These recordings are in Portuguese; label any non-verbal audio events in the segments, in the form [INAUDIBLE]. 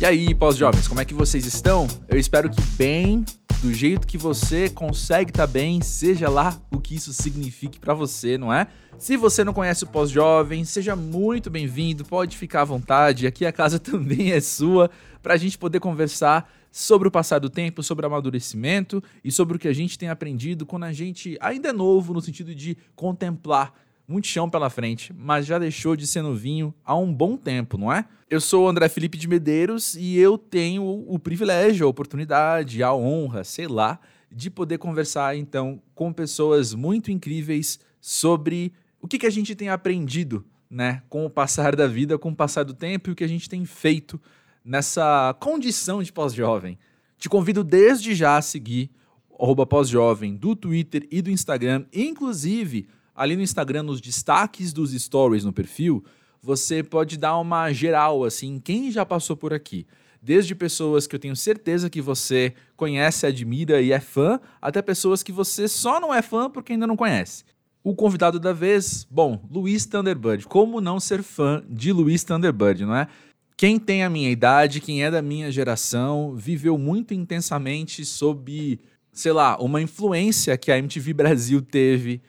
E aí, pós-jovens, como é que vocês estão? Eu espero que bem, do jeito que você consegue estar tá bem, seja lá o que isso signifique para você, não é? Se você não conhece o Pós-Jovem, seja muito bem-vindo, pode ficar à vontade, aqui a casa [LAUGHS] também é sua, para a gente poder conversar sobre o passar do tempo, sobre amadurecimento e sobre o que a gente tem aprendido quando a gente ainda é novo, no sentido de contemplar muito chão pela frente, mas já deixou de ser novinho há um bom tempo, não é? Eu sou o André Felipe de Medeiros e eu tenho o privilégio, a oportunidade, a honra, sei lá, de poder conversar então com pessoas muito incríveis sobre o que, que a gente tem aprendido, né, com o passar da vida, com o passar do tempo e o que a gente tem feito nessa condição de pós-jovem. Te convido desde já a seguir o pós-jovem do Twitter e do Instagram, inclusive ali no Instagram, nos destaques dos stories no perfil, você pode dar uma geral, assim, quem já passou por aqui. Desde pessoas que eu tenho certeza que você conhece, admira e é fã, até pessoas que você só não é fã porque ainda não conhece. O convidado da vez, bom, Luiz Thunderbird. Como não ser fã de Luiz Thunderbird, não é? Quem tem a minha idade, quem é da minha geração, viveu muito intensamente sob, sei lá, uma influência que a MTV Brasil teve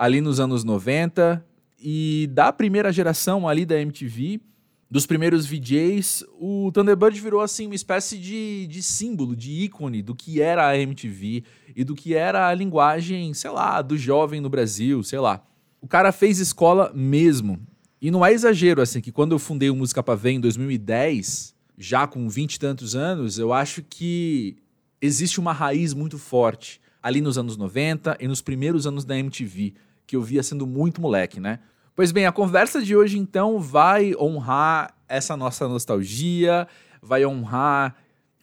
ali nos anos 90 e da primeira geração ali da MTV, dos primeiros VJs, o Thunderbird virou assim uma espécie de, de símbolo, de ícone do que era a MTV e do que era a linguagem, sei lá, do jovem no Brasil, sei lá. O cara fez escola mesmo. E não é exagero, assim, que quando eu fundei o Música Pavê em 2010, já com vinte e tantos anos, eu acho que existe uma raiz muito forte ali nos anos 90 e nos primeiros anos da MTV que eu via sendo muito moleque, né? Pois bem, a conversa de hoje então vai honrar essa nossa nostalgia, vai honrar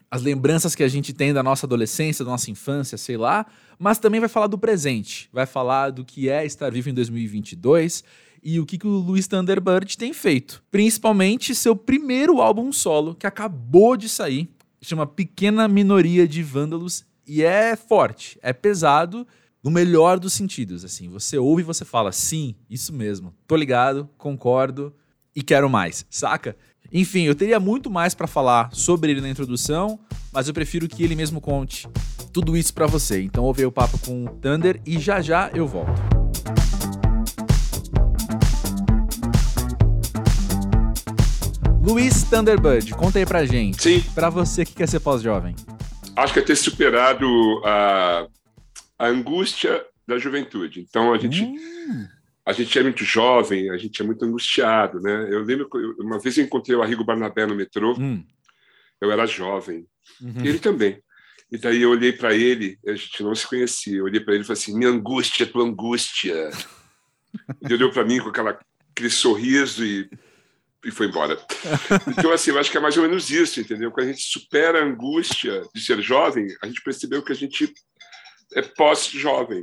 as lembranças que a gente tem da nossa adolescência, da nossa infância, sei lá, mas também vai falar do presente, vai falar do que é estar vivo em 2022 e o que, que o Luiz Thunderbird tem feito. Principalmente seu primeiro álbum solo, que acabou de sair, chama Pequena Minoria de Vândalos, e é forte, é pesado no melhor dos sentidos, assim. Você ouve e você fala, sim, isso mesmo. Tô ligado, concordo e quero mais, saca? Enfim, eu teria muito mais para falar sobre ele na introdução, mas eu prefiro que ele mesmo conte tudo isso para você. Então ouve o papo com o Thunder e já já eu volto. Luiz Thunderbird, conta aí pra gente. Sim. Pra você que quer ser pós-jovem. Acho que é ter superado a a angústia da juventude. Então a gente hum. a gente é muito jovem, a gente é muito angustiado, né? Eu lembro que uma vez eu encontrei o Arrigo Barnabé no metrô. Hum. Eu era jovem, uhum. ele também. E daí eu olhei para ele, a gente não se conhecia. Eu olhei para ele e falei assim: "Minha angústia, tua angústia". [LAUGHS] ele olhou para mim com aquela aquele sorriso e e foi embora. Então, assim, eu acho que é mais ou menos isso, entendeu? Quando a gente supera a angústia de ser jovem, a gente percebeu que a gente é pós-jovem.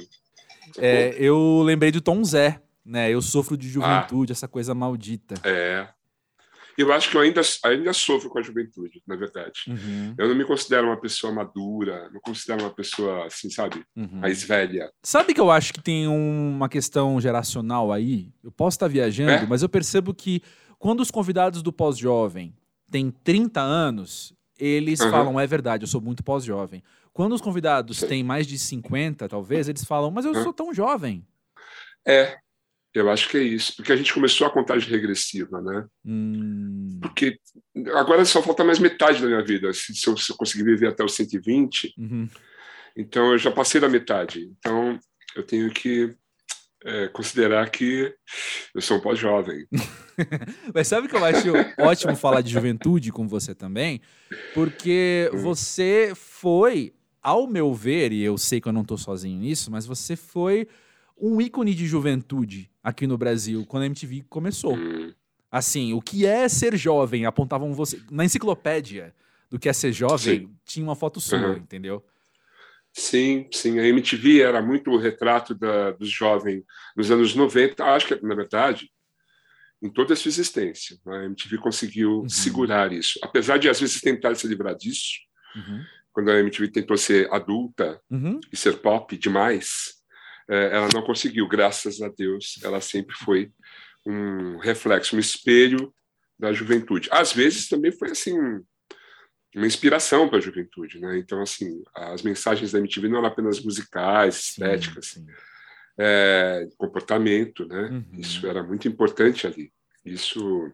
É, eu lembrei do Tom Zé, né? Eu sofro de juventude, ah, essa coisa maldita. É. Eu acho que eu ainda, ainda sofro com a juventude, na verdade. Uhum. Eu não me considero uma pessoa madura, não considero uma pessoa, assim, sabe, uhum. mais velha. Sabe que eu acho que tem uma questão geracional aí? Eu posso estar viajando, é? mas eu percebo que quando os convidados do pós-jovem têm 30 anos, eles uhum. falam, é verdade, eu sou muito pós-jovem. Quando os convidados têm mais de 50, talvez, eles falam, mas eu sou tão jovem. É, eu acho que é isso. Porque a gente começou a contagem regressiva, né? Hum. Porque agora só falta mais metade da minha vida. Se, se, eu, se eu, conseguir viver até os 120, uhum. então eu já passei da metade. Então eu tenho que é, considerar que eu sou um pós-jovem. [LAUGHS] Mas sabe que eu acho ótimo falar de juventude com você também? Porque hum. você foi ao meu ver, e eu sei que eu não estou sozinho nisso, mas você foi um ícone de juventude aqui no Brasil quando a MTV começou. Hum. Assim, o que é ser jovem? Apontavam você. Na enciclopédia do que é ser jovem, sim. tinha uma foto sua, uhum. entendeu? Sim, sim. A MTV era muito o retrato da, dos jovens nos anos 90. Acho que, na verdade, em toda a sua existência, a MTV conseguiu uhum. segurar isso. Apesar de, às vezes, tentar se livrar disso, uhum quando a MTV tentou ser adulta uhum. e ser pop demais, é, ela não conseguiu, graças a Deus. Ela sempre foi um reflexo, um espelho da juventude. Às vezes também foi assim, uma inspiração para a juventude, né? Então, assim, as mensagens da MTV não eram apenas musicais, estéticas, sim, sim. É, comportamento, né? Uhum. Isso era muito importante ali. Isso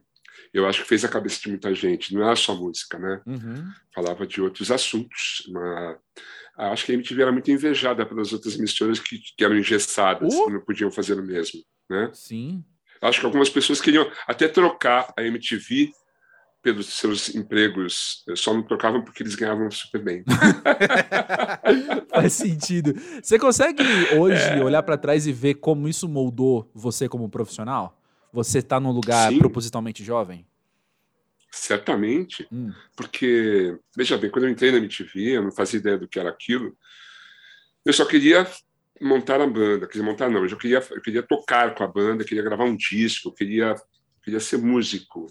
eu acho que fez a cabeça de muita gente. Não era só música, né? Uhum. Falava de outros assuntos. Uma... Acho que a MTV era muito invejada pelas outras emissoras que, que eram engessadas, uh! que não podiam fazer o mesmo, né? Sim. Acho que algumas pessoas queriam até trocar a MTV pelos seus empregos, só não trocavam porque eles ganhavam super bem. [LAUGHS] Faz sentido. Você consegue [LAUGHS] hoje é... olhar para trás e ver como isso moldou você como profissional? Você está num lugar Sim. propositalmente jovem? Certamente, hum. porque, veja bem, quando eu entrei na MTV, eu não fazia ideia do que era aquilo, eu só queria montar a banda, quer dizer, montar não, eu, queria, eu queria tocar com a banda, queria gravar um disco, queria, queria ser músico,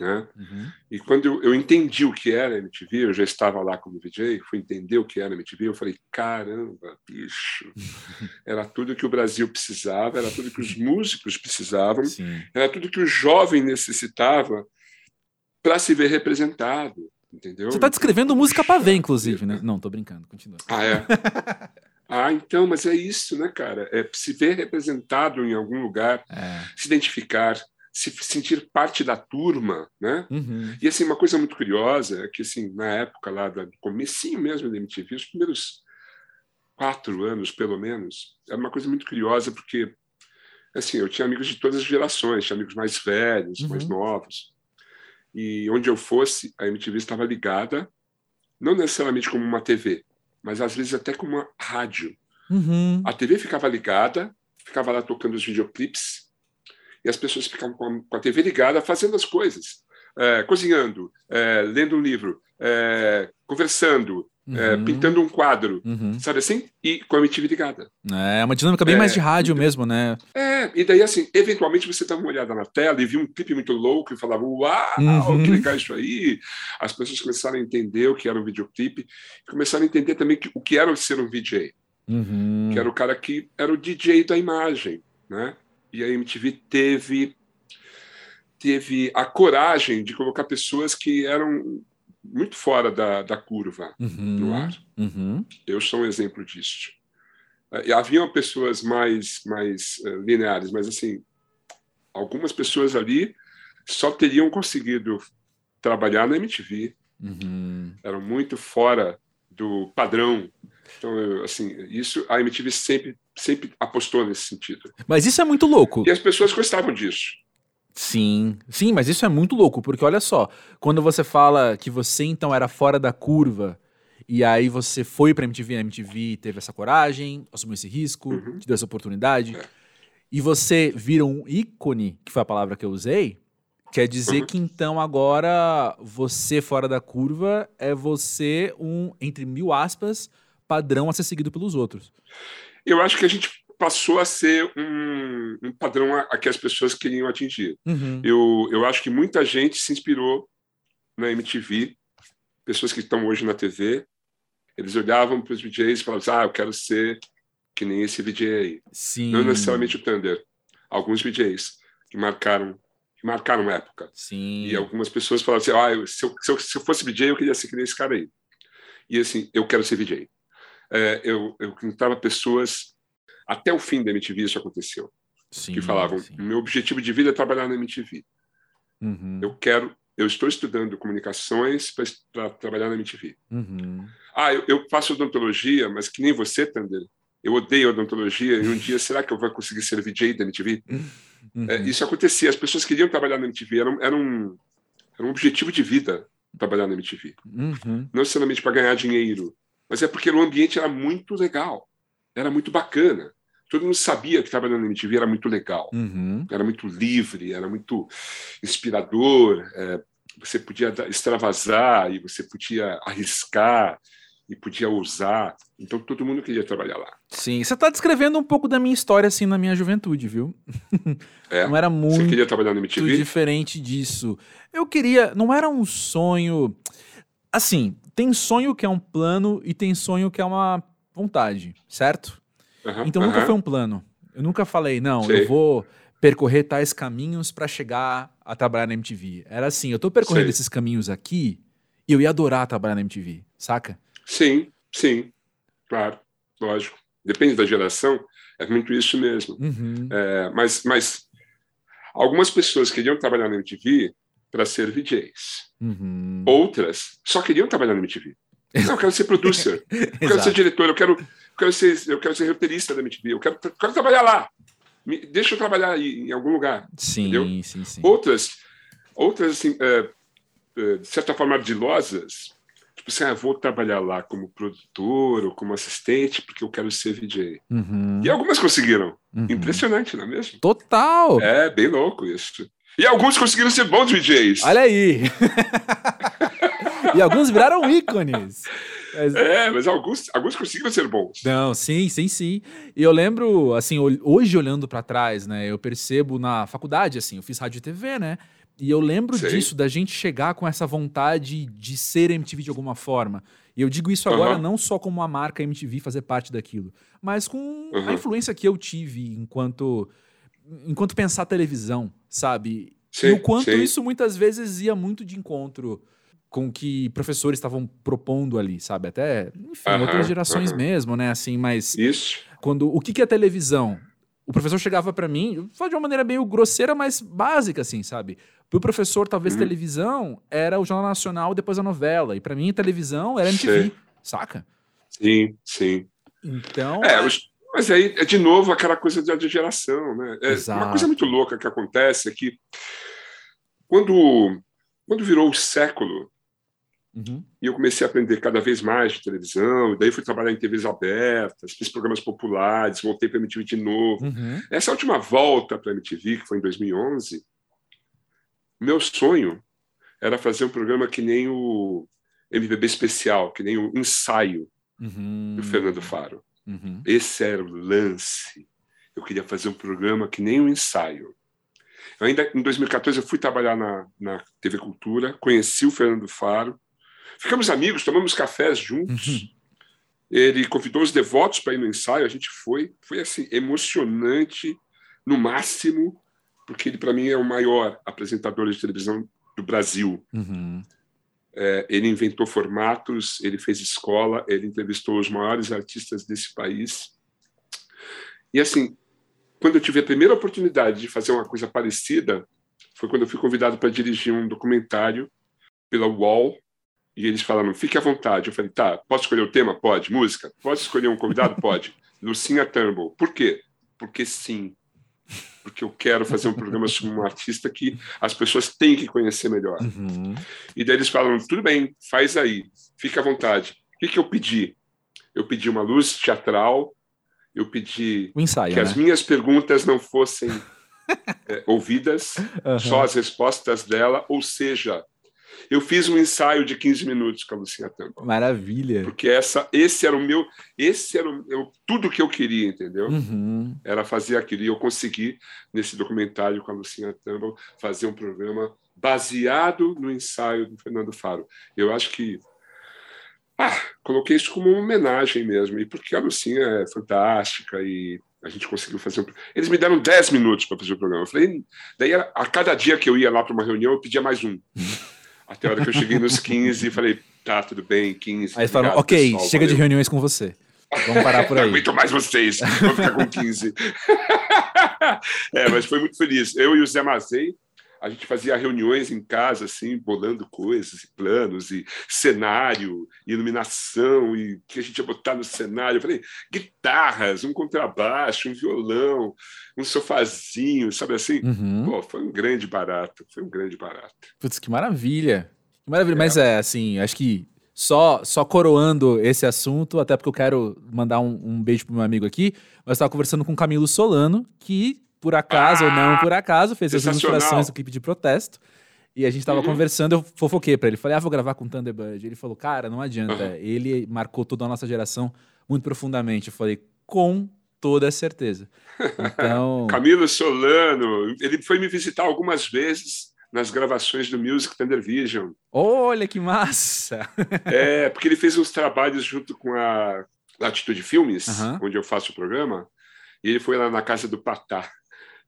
né? Uhum. E quando eu, eu, entendi o que era MTV, eu já estava lá como DJ, fui entender o que era MTV, eu falei, caramba, bicho, [LAUGHS] era tudo que o Brasil precisava, era tudo que os músicos precisavam, Sim. era tudo que o jovem necessitava para se ver representado, entendeu? Você está descrevendo música para ver, [LAUGHS] inclusive, né? Não, tô brincando, continua. Ah, é? [LAUGHS] Ah, então, mas é isso, né, cara? É se ver representado em algum lugar, é. se identificar, se sentir parte da turma, né? Uhum. E assim uma coisa muito curiosa é que assim na época lá do comecinho mesmo da MTV, os primeiros quatro anos pelo menos, era uma coisa muito curiosa porque assim eu tinha amigos de todas as gerações, tinha amigos mais velhos, uhum. mais novos, e onde eu fosse a MTV estava ligada, não necessariamente como uma TV, mas às vezes até como uma rádio. Uhum. A TV ficava ligada, ficava lá tocando os videoclipes e as pessoas ficavam com a, TV ligada fazendo as coisas, é, cozinhando, é, lendo um livro, é, conversando, é, uhum. pintando um quadro, uhum. sabe assim? E com a MTV ligada. É uma dinâmica bem mais de rádio então, mesmo, né? É, e daí assim, eventualmente você dava uma olhada na tela e viu um clipe muito louco e falava, uau, uhum. que legal isso aí. As pessoas começaram a entender o que era um videoclipe, começaram a entender também que, o que era ser um VJ. Uhum. Que era o cara que era o DJ da imagem, né? E a MTV teve teve a coragem de colocar pessoas que eram muito fora da, da curva uhum, no ar. Uhum. Eu sou um exemplo disso. Haviam pessoas mais mais uh, lineares, mas assim algumas pessoas ali só teriam conseguido trabalhar na MTV. Uhum. Eram muito fora do padrão então, eu, assim, isso a MTV sempre, sempre apostou nesse sentido. Mas isso é muito louco. E as pessoas gostavam disso. Sim, sim, mas isso é muito louco, porque olha só, quando você fala que você então era fora da curva, e aí você foi pra MTV, a MTV teve essa coragem, assumiu esse risco, uhum. te deu essa oportunidade, é. e você vira um ícone, que foi a palavra que eu usei, quer dizer uhum. que então agora você fora da curva é você um, entre mil aspas, padrão a ser seguido pelos outros. Eu acho que a gente passou a ser um, um padrão a, a, que as pessoas queriam atingir. Uhum. Eu, eu acho que muita gente se inspirou na MTV, pessoas que estão hoje na TV, eles olhavam para os DJs e falavam, ah, eu quero ser que nem esse DJ aí. Sim. Não necessariamente o Thunder. Alguns DJs que marcaram que marcaram época. Sim. E algumas pessoas falavam assim, ah, eu, se, eu, se, eu, se eu fosse DJ, eu queria ser que nem esse cara aí. E assim, eu quero ser DJ é, eu, eu encontrava pessoas, até o fim da MTV isso aconteceu, sim, que falavam, sim. meu objetivo de vida é trabalhar na MTV. Uhum. Eu quero, eu estou estudando comunicações para trabalhar na MTV. Uhum. Ah, eu, eu, faço odontologia, mas que nem você, Tander, eu odeio odontologia e um [LAUGHS] dia, será que eu vou conseguir ser VJ da MTV? Uhum. É, isso acontecia, as pessoas queriam trabalhar na MTV, era um, era um, era um objetivo de vida trabalhar na MTV. Uhum. Não necessariamente para ganhar dinheiro, mas é porque o ambiente era muito legal, era muito bacana. Todo mundo sabia que trabalhando na MTV era muito legal, uhum. era muito livre, era muito inspirador. É, você podia extravasar e você podia arriscar e podia ousar. Então todo mundo queria trabalhar lá. Sim, você está descrevendo um pouco da minha história assim na minha juventude, viu? [LAUGHS] É? Não era muito. Você queria trabalhar na MTV? Diferente disso. Eu queria, não era um sonho. Assim, tem sonho que é um plano e tem sonho que é uma vontade, certo? Uhum, então nunca foi um plano. Eu nunca falei, não, Sei. eu vou percorrer tais caminhos para chegar a trabalhar na MTV. Era assim, eu tô percorrendo Sei. esses caminhos aqui E eu ia adorar trabalhar na MTV, saca? Sim, sim, claro, lógico. Depende da geração, é muito isso mesmo. Uhum. É, mas, mas algumas pessoas queriam trabalhar na MTV para ser VJs. Uhum. Outras só queriam trabalhar na MTV. Não, eu quero ser producer, [LAUGHS] eu quero ser diretor, eu quero, eu quero ser, eu quero ser roteirista da MTV, eu quero, quero trabalhar lá. Me, deixa eu trabalhar aí, em algum lugar. Sim, entendeu? sim, sim. Outras, outras assim, é, é, de certa forma ardilosas, tipo assim, ah, vou trabalhar lá como produtor ou como assistente porque eu quero ser VJ. Uhum. E algumas conseguiram. Uhum. Impressionante, não é mesmo? Total! É, bem louco isso. E alguns conseguiram ser bons VJs. Olha aí! [LAUGHS] e alguns viraram ícones. Mas- É, mas alguns, alguns conseguiram ser bons. Não, sim, sim, sim. E eu lembro, assim, hoje olhando pra trás, né, eu percebo na faculdade, assim, eu fiz rádio e TV, né? E eu lembro Sei. disso, da gente chegar com essa vontade de ser MTV de alguma forma. E eu digo isso agora Aham. não só como a marca MTV fazer parte daquilo, mas com a Aham. influência que eu tive enquanto enquanto pensar televisão, sabe? Sim, e o quanto sim. isso muitas vezes ia muito de encontro com o que professores estavam propondo ali, sabe? Até, enfim, Aham, outras gerações aham. mesmo, né? Assim, mas Isso. quando o que, que é televisão? O professor chegava pra mim, falo de uma maneira meio grosseira, mas básica, assim, sabe? Pro professor, talvez Uhum. televisão era o Jornal Nacional depois a novela. E pra mim, televisão era MTV, Sei. saca? Sim, sim. Então. É, os- mas aí é de novo aquela coisa da de geração, né? É, uma coisa muito louca que acontece é que quando, quando virou o século Uhum. e eu comecei a aprender cada vez mais de televisão, e daí fui trabalhar em TVs abertas, fiz programas populares, voltei para a MTV de novo. Uhum. Essa última volta para a MTV, que foi em 2011, meu sonho era fazer um programa que nem o MPB especial, que nem o ensaio Uhum. do Fernando Faro. Uhum. Esse era o lance. Eu queria fazer um programa que nem um ensaio. Eu ainda em 2014 eu fui trabalhar na, na TV Cultura, conheci o Fernando Faro, ficamos amigos, tomamos cafés juntos. Uhum. Ele convidou os devotos para ir no ensaio, a gente foi, foi assim emocionante no máximo, porque ele para mim é o maior apresentador de televisão do Brasil. Uhum. É, ele inventou formatos, ele fez escola, ele entrevistou os maiores artistas desse país. E assim, quando eu tive a primeira oportunidade de fazer uma coisa parecida, foi quando eu fui convidado para dirigir um documentário pela UOL. E eles falaram: fique à vontade. Eu falei: tá, posso escolher o tema? Pode. Música? Posso escolher um convidado? Pode. [LAUGHS] Lucinha Turnbull. Por quê? Porque sim. Porque eu quero fazer um programa sobre um artista que as pessoas têm que conhecer melhor. Uhum. E daí eles falam: tudo bem, faz aí, fica à vontade. O que, que eu pedi? Eu pedi uma luz teatral, eu pedi O ensaio, que né? as minhas perguntas não fossem é, [LAUGHS] ouvidas, Aham. só as respostas dela, ou seja, eu fiz um ensaio de 15 minutos com a Lucinha Tampa. Maravilha. Porque essa, esse era o meu, esse era o, eu, tudo que eu queria, entendeu? Uhum. Era fazer aquilo. E eu consegui, nesse documentário com a Lucinha Tamba, fazer um programa baseado no ensaio do Fernando Faro. Eu acho que. Ah, coloquei isso como uma homenagem mesmo. E porque a Lucinha é fantástica e a gente conseguiu fazer um. Eles me deram 10 minutos para fazer o programa. Eu falei, daí a, a cada dia que eu ia lá para uma reunião, eu pedia mais um. [LAUGHS] Até a hora que eu cheguei nos 15 e falei, tá, tudo bem, 15. Aí falaram, ok, pessoal, chega de valeu." reuniões com você. Vamos parar por [LAUGHS] Não aí. aguento mais vocês, vou ficar com 15. [LAUGHS] é, mas foi muito feliz. Eu e o Zé Mazei, a gente fazia reuniões em casa, assim, bolando coisas, e planos, e cenário, e iluminação, e o que a gente ia botar no cenário. Eu falei, guitarras, um contrabaixo, um violão, um sofazinho, sabe assim? Uhum. Pô, foi um grande barato, foi um grande barato. Putz, que maravilha. Que maravilha. É. Mas é, assim, acho que só, só coroando esse assunto, até porque eu quero mandar um, um beijo pro meu amigo aqui, mas estava conversando com o Camilo Solano, que, por acaso ou não Ah, por acaso, fez as ilustrações do clipe de protesto. E a gente tava Uhum. conversando, eu fofoquei pra ele. Falei, ah, vou gravar com o Thunderbird. Ele falou, cara, não adianta. Uhum. Ele marcou toda a nossa geração muito profundamente. Eu falei, com toda certeza. Então. [LAUGHS] Camilo Solano, ele foi me visitar algumas vezes nas gravações do Music Thunder Vision. Olha que massa! [LAUGHS] É, porque ele fez uns trabalhos junto com a Latitude Filmes, Aham. onde eu faço o programa, e ele foi lá na casa do Patá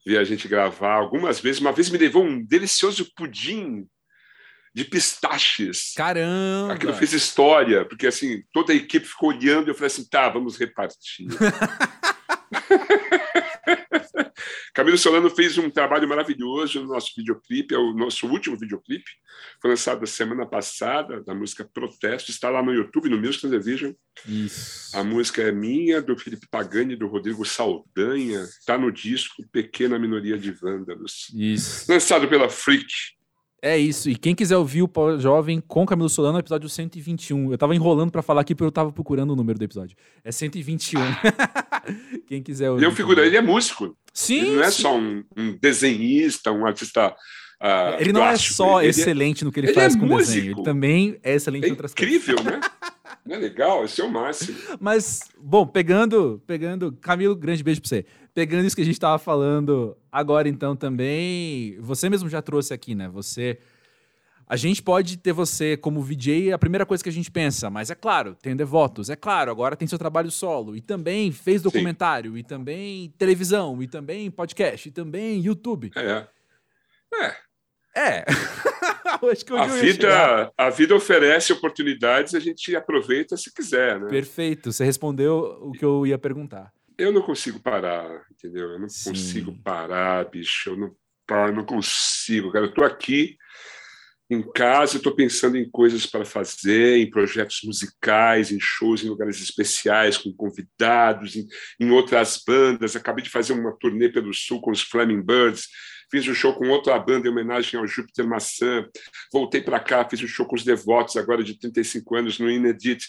ver a gente gravar algumas vezes. Uma vez me levou um delicioso pudim de pistaches. Caramba! Aquilo fez história, porque assim, toda a equipe ficou olhando e eu falei assim, tá, vamos repartir. [LAUGHS] Camilo Solano fez um trabalho maravilhoso no nosso videoclipe, é o nosso último videoclipe, foi lançado semana passada, da música Protesto, está lá no YouTube, no Music Television. Isso. A música é minha, do Felipe Pagani, do Rodrigo Saldanha, está no disco Pequena Minoria de Vândalos. Isso. Lançado pela Freak. É isso. E quem quiser ouvir o Jovem com Camilo Solano, é episódio 121. Eu tava enrolando para falar aqui porque eu tava procurando o número do episódio. É 121. [LAUGHS] quem quiser ouvir. Ele é um figura, ele é músico. Sim. Ele não é sim. só um, um desenhista, um artista. ah, Ele não plástico. é só Ele excelente no que ele, ele faz é com músico. desenho. Ele também é excelente É em outras coisas. incrível, né? [LAUGHS] Não é legal? Esse é o máximo. Mas, bom, pegando, pegando, Camilo, grande beijo pra você. Pegando isso que a gente tava falando agora, então, também, você mesmo já trouxe aqui, né? Você. A gente pode ter você como VJ, a primeira coisa que a gente pensa, mas é claro, tem devotos, é claro, agora tem seu trabalho solo, e também fez documentário, e também televisão, e também podcast, e também YouTube. É. É. É. [LAUGHS] Acho que A vida, a vida oferece oportunidades, a gente aproveita se quiser, né? Perfeito, você respondeu o que eu ia perguntar. Eu não consigo parar, entendeu? Eu não Sim. consigo parar, bicho. Eu não paro, eu não consigo, cara. Eu tô aqui em casa, tô pensando em coisas para fazer, em projetos musicais, em shows em lugares especiais, com convidados, em, em outras bandas. Acabei de fazer uma turnê pelo Sul com os Flaming Birds. Fiz um show com outra banda em homenagem ao Júpiter Maçã. Voltei para cá, fiz um show com os Devotos, agora de 35 anos, no Inedit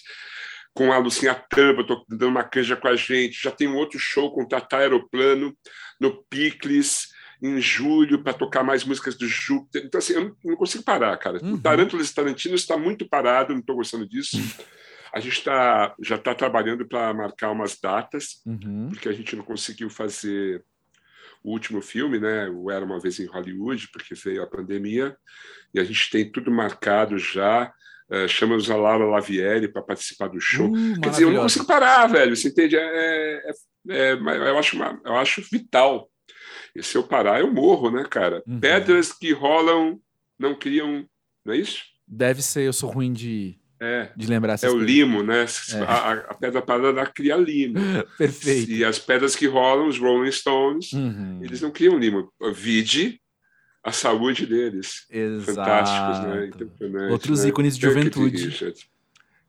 com a Lucinha Tamba, estou dando uma canja com a gente. Já tem um outro show com o Tata Aeroplano no Picles, em julho, para tocar mais músicas do Júpiter. Então, assim, eu não, não consigo parar, cara. Uhum. O Tarântulas Tarantino está muito parado, não estou gostando disso. A gente tá, já está trabalhando para marcar umas datas, Uhum. porque a gente não conseguiu fazer o último filme, né? O Era Uma Vez em Hollywood, porque veio a pandemia, e a gente tem tudo marcado já. Uh, chamamos a Laura Lavieri para participar do show. Uh, Quer dizer, eu não consigo parar, velho. Você entende? É, é- é- eu, acho uma- eu acho vital. E se eu parar, eu morro, né, cara? Uhum. Pedras que rolam não criam. Não é isso? Deve ser, eu sou ruim de, É. de lembrar essas É o coisas. limo, né? É. A, a- pedra parada cria limo. [LAUGHS] Perfeito. E as pedras que rolam, os Rolling Stones, Uhum. eles não criam limo. Vide a saúde deles. Exato. Fantásticos, né? Outros né? ícones de juventude.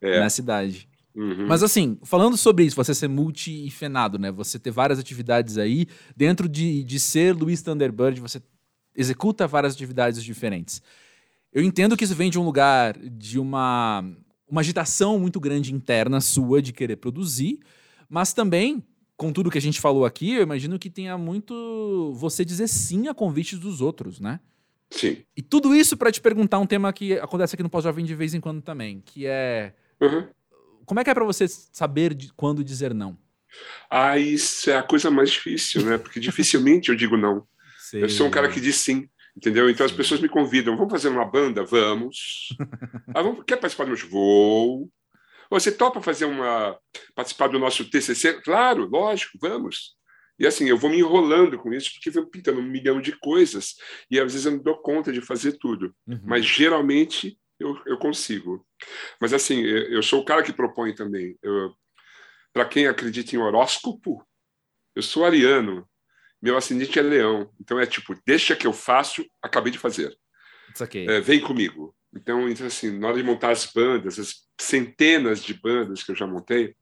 É. Na cidade. Uhum. Mas assim, falando sobre isso, você ser multi-fenado, né? Você ter várias atividades aí, dentro de, de ser Luiz Thunderbird, você executa várias atividades diferentes. Eu entendo que isso vem de um lugar de uma, uma agitação muito grande interna sua de querer produzir, mas também, com tudo que a gente falou aqui, eu imagino que tenha muito você dizer sim a convites dos outros, né? Sim. E tudo isso para te perguntar um tema que acontece aqui no Pós-Jovem de vez em quando também, que é Uhum. Como é que é pra você saber quando dizer não? Ah, isso é a coisa mais difícil, né? Porque dificilmente eu digo não. Eu sou um cara que diz sim, entendeu? Então as Sim. pessoas me convidam, vamos fazer uma banda? Vamos. [LAUGHS] Ah, vamos quer participar do meu show? Vou. Você topa fazer uma participar do nosso TCC? Claro, lógico, vamos. E assim, eu vou me enrolando com isso porque vem pintando um milhão de coisas e às vezes eu não dou conta de fazer tudo. Uhum. Mas geralmente eu, eu consigo. Mas assim, eu sou o cara que propõe também. Para quem acredita em horóscopo, eu sou ariano. Meu ascendente é leão. Então é tipo, deixa que eu faço, acabei de fazer. Aqui. É, vem comigo. Então, então, assim, na hora de montar as bandas, as centenas de bandas que eu já montei,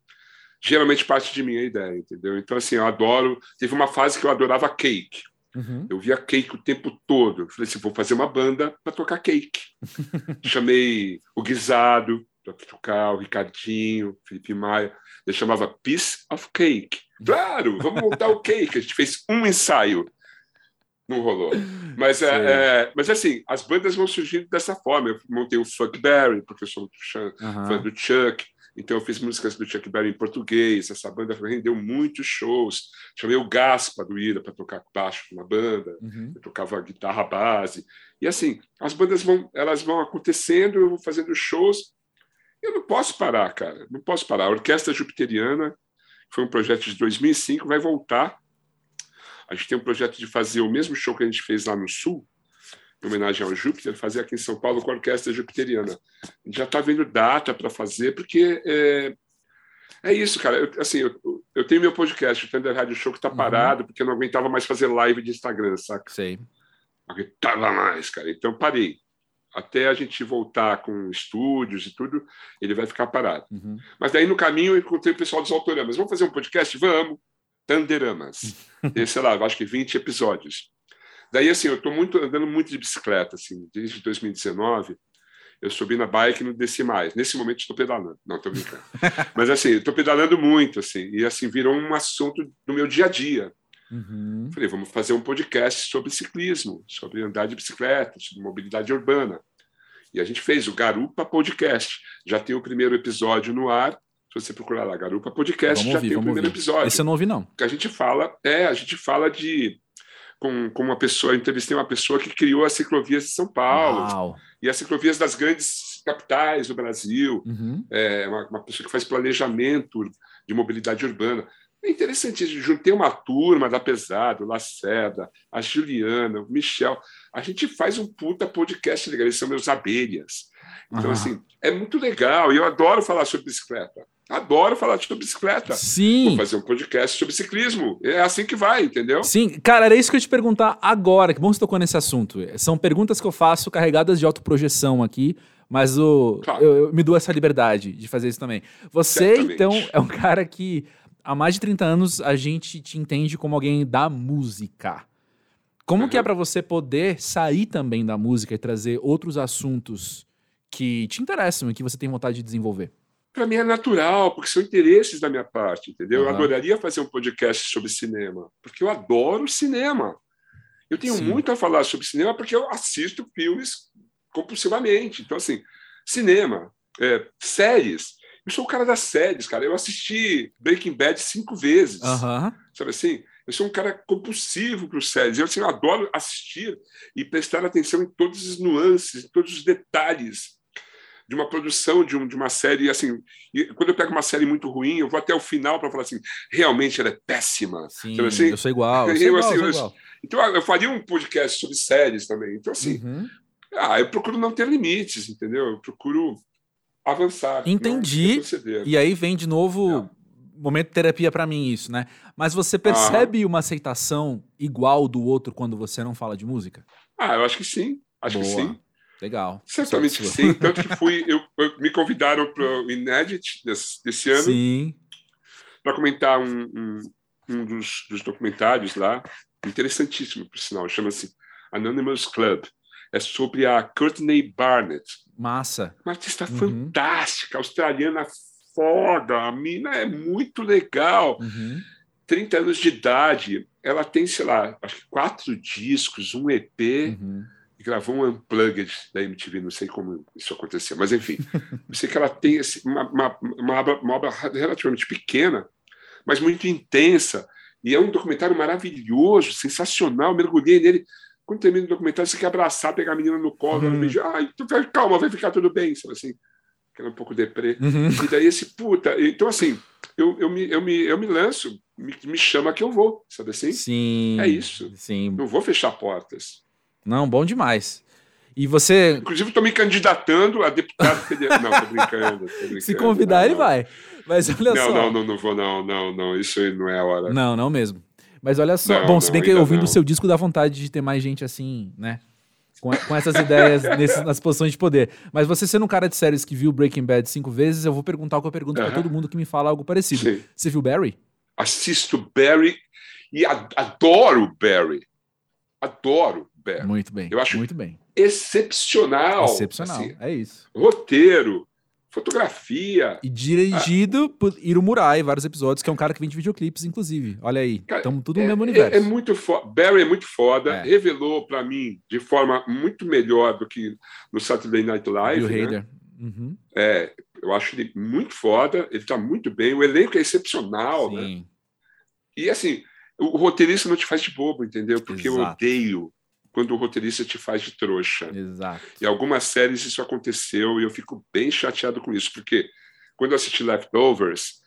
geralmente parte de mim a ideia, entendeu? Então, assim, eu adoro. Teve uma fase que eu adorava cake. Uhum. Eu via cake o tempo todo. Eu falei assim, vou fazer uma banda para tocar cake. [LAUGHS] Chamei o Guisado para tocar, o Ricardinho, Felipe Maia. Eu chamava Piece of Cake. Claro, vamos montar o cake. A gente fez um ensaio. Não rolou. Mas, é, é, mas assim, as bandas vão surgindo dessa forma. Eu montei o Fuck Berry, porque eu sou muito fã Aham. do Chuck. Então eu fiz músicas do Chuck Berry em português. Essa banda rendeu muitos shows. Chamei o Gaspa do Ira para tocar baixo na banda. Uhum. Eu tocava guitarra base. E assim, as bandas vão, elas vão acontecendo, eu vou fazendo shows. Eu não posso parar, cara. Não posso parar. A Orquestra Jupiteriana que foi um projeto de 2005, vai voltar. A gente tem um projeto de fazer o mesmo show que a gente fez lá no Sul, em homenagem ao Júpiter, fazer aqui em São Paulo com a Orquestra Jupiteriana. A gente já está vendo data para fazer, porque é, é isso, cara. Eu, assim, eu, eu tenho meu podcast, o Thunder Radio Show, que está uhum. parado, uhum. porque eu não aguentava mais fazer live de Instagram, saca? Sei. Não aguentava mais, cara. Então parei. Até a gente voltar com estúdios e tudo, ele vai ficar parado. Uhum. Mas daí no caminho eu encontrei o pessoal dos Autoramas. Vamos fazer um podcast? Vamos. Thunderamas. [LAUGHS] Tem, sei lá, acho que 20 episódios. Daí, assim, eu estou muito, andando muito de bicicleta, assim, desde 2019. Eu subi na bike e não desci mais. Nesse momento estou pedalando. Não, estou brincando. [LAUGHS] Mas, assim, estou pedalando muito, assim. E, assim, virou um assunto do meu dia a dia. Uhum. Falei, vamos fazer um podcast sobre ciclismo, sobre andar de bicicleta, sobre mobilidade urbana. E a gente fez o Garupa Podcast. Já tem o primeiro episódio no ar. Se você procurar lá, Garupa Podcast, vamos já ouvir, tem o primeiro ouvir. episódio. Esse eu não ouvi, não. Que a gente fala, é, a gente fala de com, com uma pessoa, entrevistei uma pessoa que criou as ciclovias de São Paulo Uau. e as ciclovias das grandes capitais do Brasil, uhum. é, uma, uma, pessoa que faz planejamento de mobilidade urbana. É interessante, juntei uma turma da Pesado, Lacerda, a Juliana, o Michel. A gente faz um puta podcast legal, eles são meus abelhas. Então, uhum. assim, é muito legal e eu adoro falar sobre bicicleta. Adoro falar sobre bicicleta. Sim. Vou fazer um podcast sobre ciclismo. É assim que vai, entendeu? Sim. Cara, era isso que eu ia te perguntar agora. Que bom que você tocou nesse assunto. São perguntas que eu faço carregadas de autoprojeção aqui, mas o, claro. eu, eu, me dou essa liberdade de fazer isso também. Você, Certamente. então, é um cara que há mais de 30 anos a gente te entende como alguém da música. Como uhum. que é para você poder sair também da música e trazer outros assuntos que te interessam e que você tem vontade de desenvolver? Para mim é natural, porque são interesses da minha parte, entendeu? Uhum. Eu adoraria fazer um podcast sobre cinema, porque eu adoro cinema. Eu tenho Sim. muito a falar sobre cinema porque eu assisto filmes compulsivamente. Então, assim, cinema, é, séries. Eu sou o cara das séries, cara. Eu assisti Breaking Bad cinco vezes. Uhum. Sabe assim? Eu sou um cara compulsivo para os séries. Eu, assim, eu adoro assistir e prestar atenção em todas as nuances, em todos os detalhes de uma produção de, um, de uma série assim quando eu pego uma série muito ruim eu vou até o final para falar assim realmente ela é péssima Sim, assim? eu sou igual, eu eu, igual, assim, eu igual. então eu faria um podcast sobre séries também então assim uhum. ah, eu procuro não ter limites entendeu eu procuro avançar entendi e aí vem de novo é. momento de terapia para mim isso né mas você percebe ah. uma aceitação igual do outro quando você não fala de música ah eu acho que sim acho Boa. que sim Legal. Certamente que sim. [LAUGHS] Tanto que fui, eu, eu me convidaram para o Inédit desse, desse ano para comentar um, um, um dos, dos, documentários lá, interessantíssimo, por sinal, chama-se Anonymous Club. É sobre a Courtney Barnett. Massa. Uma artista uhum. fantástica, australiana foda. A mina é muito legal. Uhum. 30 anos de idade. Ela tem, sei lá, acho que quatro discos, um EP. Uhum gravou um unplugged da MTV, não sei como isso aconteceu, mas enfim, eu sei que ela tem esse, uma, uma, uma, obra, uma, obra, relativamente pequena, mas muito intensa, e é um documentário maravilhoso, sensacional, mergulhei nele. Quando termina o documentário, você quer abraçar, pegar a menina no colo, uhum. beijar, ai, tu calma, vai ficar tudo bem, sabe assim, que era é um pouco deprê. Uhum. E daí esse puta, então assim, eu, eu, me, eu, me, eu me lanço, me, me chama que eu vou, sabe assim? Sim. É isso. Sim. Não vou fechar portas. Não, bom demais. E você. Inclusive, estou me candidatando a deputado federal. não, tô brincando, tô [LAUGHS] brincando. Se convidar, não, ele vai. Mas olha não, só. Não, não, não vou, não, não, não. Isso aí não é a hora. Não, não mesmo. Mas olha só. Não, Bom, se bem que ouvindo o seu disco dá vontade de ter mais gente assim, né? Com, com essas ideias [LAUGHS] nesse, nas posições de poder. Mas você sendo um cara de séries que viu Breaking Bad cinco vezes, eu vou perguntar o que eu pergunto uh -huh. pra todo mundo que me fala algo parecido. Sim. Você viu Barry? Assisto Barry e adoro Barry. Adoro. Muito bem. Eu acho muito bem. excepcional. Excepcional, assim, é isso. Roteiro, fotografia. E dirigido ah. por Iro Murai, vários episódios, que é um cara que vem de videoclipes, inclusive. Olha aí, estamos tudo no é, mesmo universo. É, é muito foda. Barry é muito foda, é. revelou para mim de forma muito melhor do que no Saturday Night Live. Bill né? Uhum. É, eu acho ele muito foda, ele está muito bem, o elenco é excepcional, né? Sim. né? E assim, o roteirista não te faz de bobo, entendeu? Porque Exato. eu odeio quando o roteirista te faz de trouxa. Exato. E algumas séries isso aconteceu e eu fico bem chateado com isso, porque quando eu assisti Leftovers,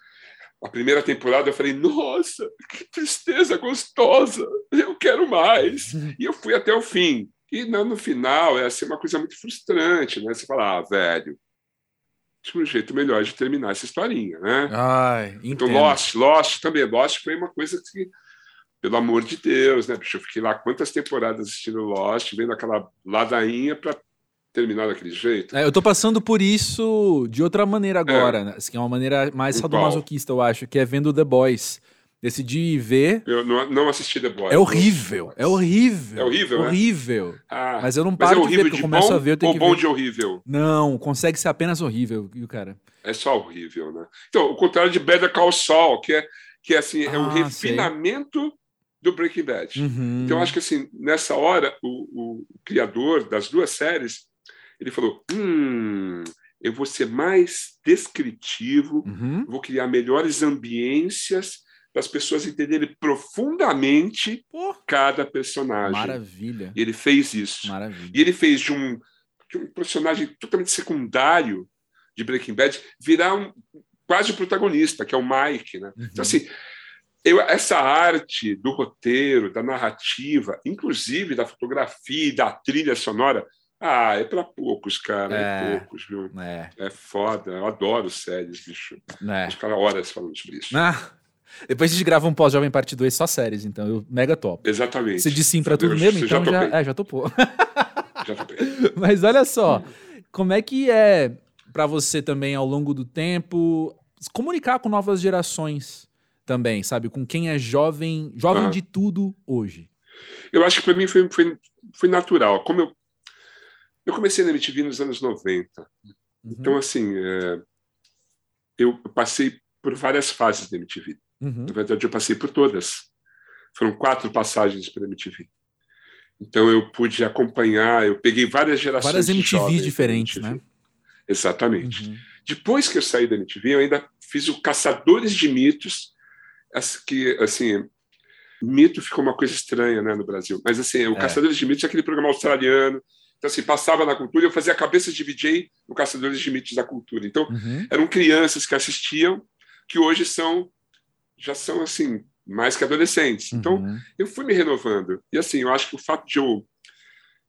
a primeira temporada eu falei, nossa, que tristeza gostosa, eu quero mais. [LAUGHS] e eu fui até o fim. E no, no final é assim, uma coisa muito frustrante, né? Você fala, ah, velho, tinha um jeito melhor de terminar essa historinha, né? Ai, então, Lost, Lost também. Lost foi uma coisa que, pelo amor de Deus, né, bicho? Eu fiquei lá quantas temporadas assistindo Lost, vendo aquela ladainha para terminar daquele jeito. É, eu tô passando por isso de outra maneira agora, é. né? Assim, é uma maneira mais sadomasoquista, eu acho, que é vendo The Boys. Decidi ver. Eu não, não assisti The Boys. É horrível. É horrível. É horrível. Né? Horrível. Ah, mas eu não paro é de ver, porque eu começo bom, a ver. Eu tenho ou que bom ver. de horrível? Não, consegue ser apenas horrível, viu, cara? É só horrível, né? Então, o contrário de Better Call Saul, que é, que é assim, ah, é um ah, refinamento sei. Do Breaking Bad. Uhum. Então, acho que assim, nessa hora, o, o, criador das duas séries, ele falou: hum, eu vou ser mais descritivo, uhum. vou criar melhores ambiências para as pessoas entenderem profundamente cada personagem. Maravilha. E ele fez isso. Maravilha. E ele fez de um, de um personagem totalmente secundário de Breaking Bad virar um, quase o protagonista, que é o Mike. Né? Uhum. Então, assim, eu, essa arte do roteiro, da narrativa, inclusive da fotografia e da trilha sonora, ah, é para poucos, cara. É, é, poucos, viu? É. é foda. Eu adoro séries, bicho. É. Acho que horas falando sobre isso. Ah. Depois a gente grava um pós-jovem parte 2 só séries, então eu mega top. Exatamente. Você disse sim pra tudo mesmo, então já, já, é, já topou. [LAUGHS] já topei. [LAUGHS] Mas olha só, como é que é para você também ao longo do tempo comunicar com novas gerações também, sabe? Com quem é jovem, jovem de tudo hoje. Eu acho que para mim foi, foi, foi natural. Como eu, eu comecei na MTV nos anos 90. Uhum. Então, assim, é, eu passei por várias fases da MTV. Uhum. Na verdade, eu passei por todas. Foram quatro passagens pela MTV. Então, eu pude acompanhar, eu peguei várias gerações Várias MTV diferentes, MTV. né? Exatamente. Uhum. Depois que eu saí da MTV, eu ainda fiz o Caçadores de Mitos, que, assim, mito ficou uma coisa estranha né, no Brasil. Mas, assim, o é. Caçadores de Mitos é aquele programa australiano. Então, assim, passava na cultura, eu fazia cabeças de VJ no Caçadores de Mitos da Cultura. Então, uhum. eram crianças que assistiam, que hoje são já são assim mais que adolescentes. Então uhum. eu fui me renovando e assim eu acho que o fato de eu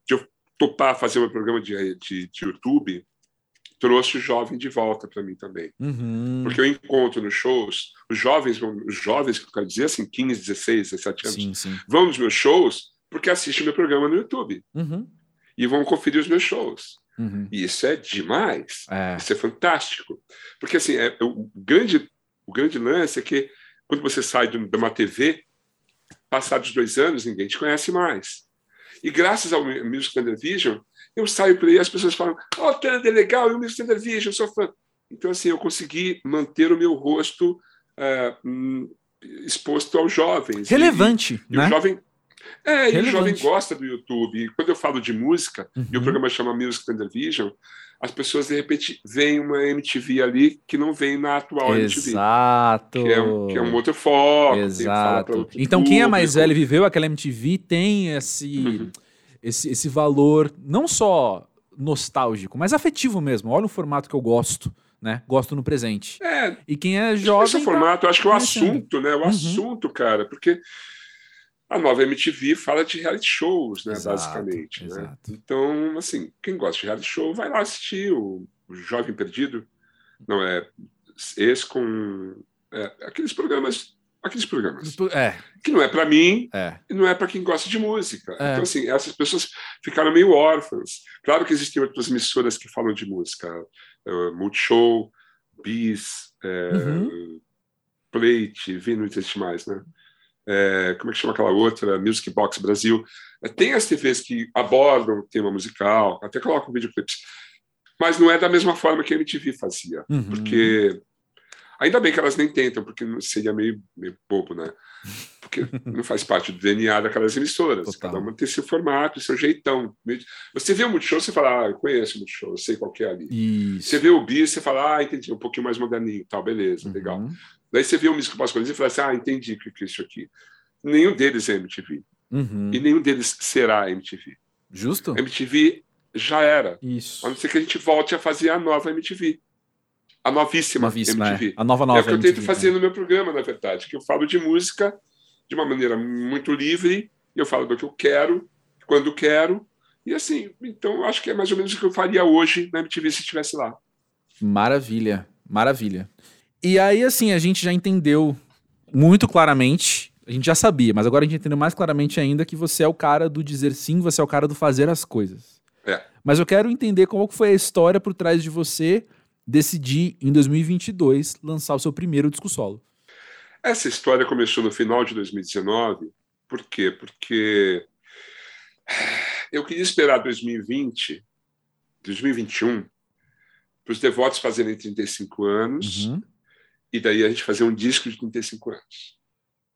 de eu topar fazer um programa de, de, de YouTube trouxe o jovem de volta para mim também, uhum. porque eu encontro nos shows os jovens os jovens que eu quero dizer assim 15, 16, 17 anos sim, sim. vão nos meus shows porque assistem meu programa no YouTube uhum. e vão conferir os meus shows. Uhum. E isso é demais. É. Isso é fantástico. Porque assim, é, o grande o grande lance é que quando você sai de uma TV, passados dois anos, ninguém te conhece mais. E graças ao Music Thunder Vision, eu saio por aí as pessoas falam: Oh, Thunder, legal, e o Music Thunder Vision, eu sou fã. Então, assim, eu consegui manter o meu rosto uh, exposto aos jovens. Relevante, e, né? E o jovem, é, e o jovem gosta do YouTube. E quando eu falo de música, uhum. e o programa chama Music Thunder Vision, as pessoas de repente veem uma MTV ali que não vem na atual Exato. MTV. Que é, que é um outro foco. Exato. Então quem é mais velho e viveu aquela MTV tem esse, Uhum. Esse, esse valor não só nostálgico, mas afetivo mesmo. Olha o formato que eu gosto. Né? Gosto no presente. É, E quem é jovem. esse o formato, eu acho que é o assunto, né? O Uhum. assunto, cara, porque a nova MTV fala de reality shows, né? Exato, basicamente. Né? exato. Então, assim, quem gosta de reality show vai lá assistir o, o Jovem Perdido. Não é esse com é, aqueles programas, aqueles programas É, que não é para mim é. e não é para quem gosta de música. É. Então, assim, essas pessoas ficaram meio órfãs. Claro que existem outras emissoras que falam de música, uh, Multishow, Bis, é, Uhum. Plate, Vi não existe mais, né? É, como é que chama aquela outra? Music Box Brasil. Tem as TVs que abordam o tema musical, até colocam videoclipes, mas não é da mesma forma que a MTV fazia, Uhum. porque ainda bem que elas nem tentam, porque seria meio, meio bobo, né? Porque [LAUGHS] não faz parte do DNA daquelas emissoras. Total. Cada uma tem seu formato, seu jeitão. Você vê o Multishow, você fala, ah, eu conheço o Multishow, eu sei qual que é ali. Isso. Você vê o Bis, você fala, ah, entendi, um pouquinho mais moderninho, tal, beleza, legal. Uhum. Daí você vê o Box Brasil e fala assim, ah, entendi o que que é isso aqui. Nenhum deles é MTV. Uhum. E nenhum deles será MTV. Justo? MTV já era. Isso. A não ser que a gente volte a fazer a nova MTV. A novíssima, Novíssima, MTV. é. A nova É nova o que eu MTV, tento fazer no meu programa, na verdade, que eu falo de música de uma maneira muito livre, eu falo do que eu quero, quando quero, E assim, então acho que é mais ou menos o que eu faria hoje na MTV se estivesse lá. Maravilha, maravilha. E aí, assim, a gente já entendeu muito claramente, a gente já sabia, mas agora a gente entendeu mais claramente ainda que você é o cara do dizer sim, você é o cara do fazer as coisas. É. Mas eu quero entender qual foi a história por trás de você decidir, em 2022, lançar o seu primeiro disco solo. Essa história começou no final de 2019. Por quê? Porque eu queria esperar 2020, 2021, para os devotos fazerem 35 anos, uhum. e daí a gente fazer um disco de 35 anos.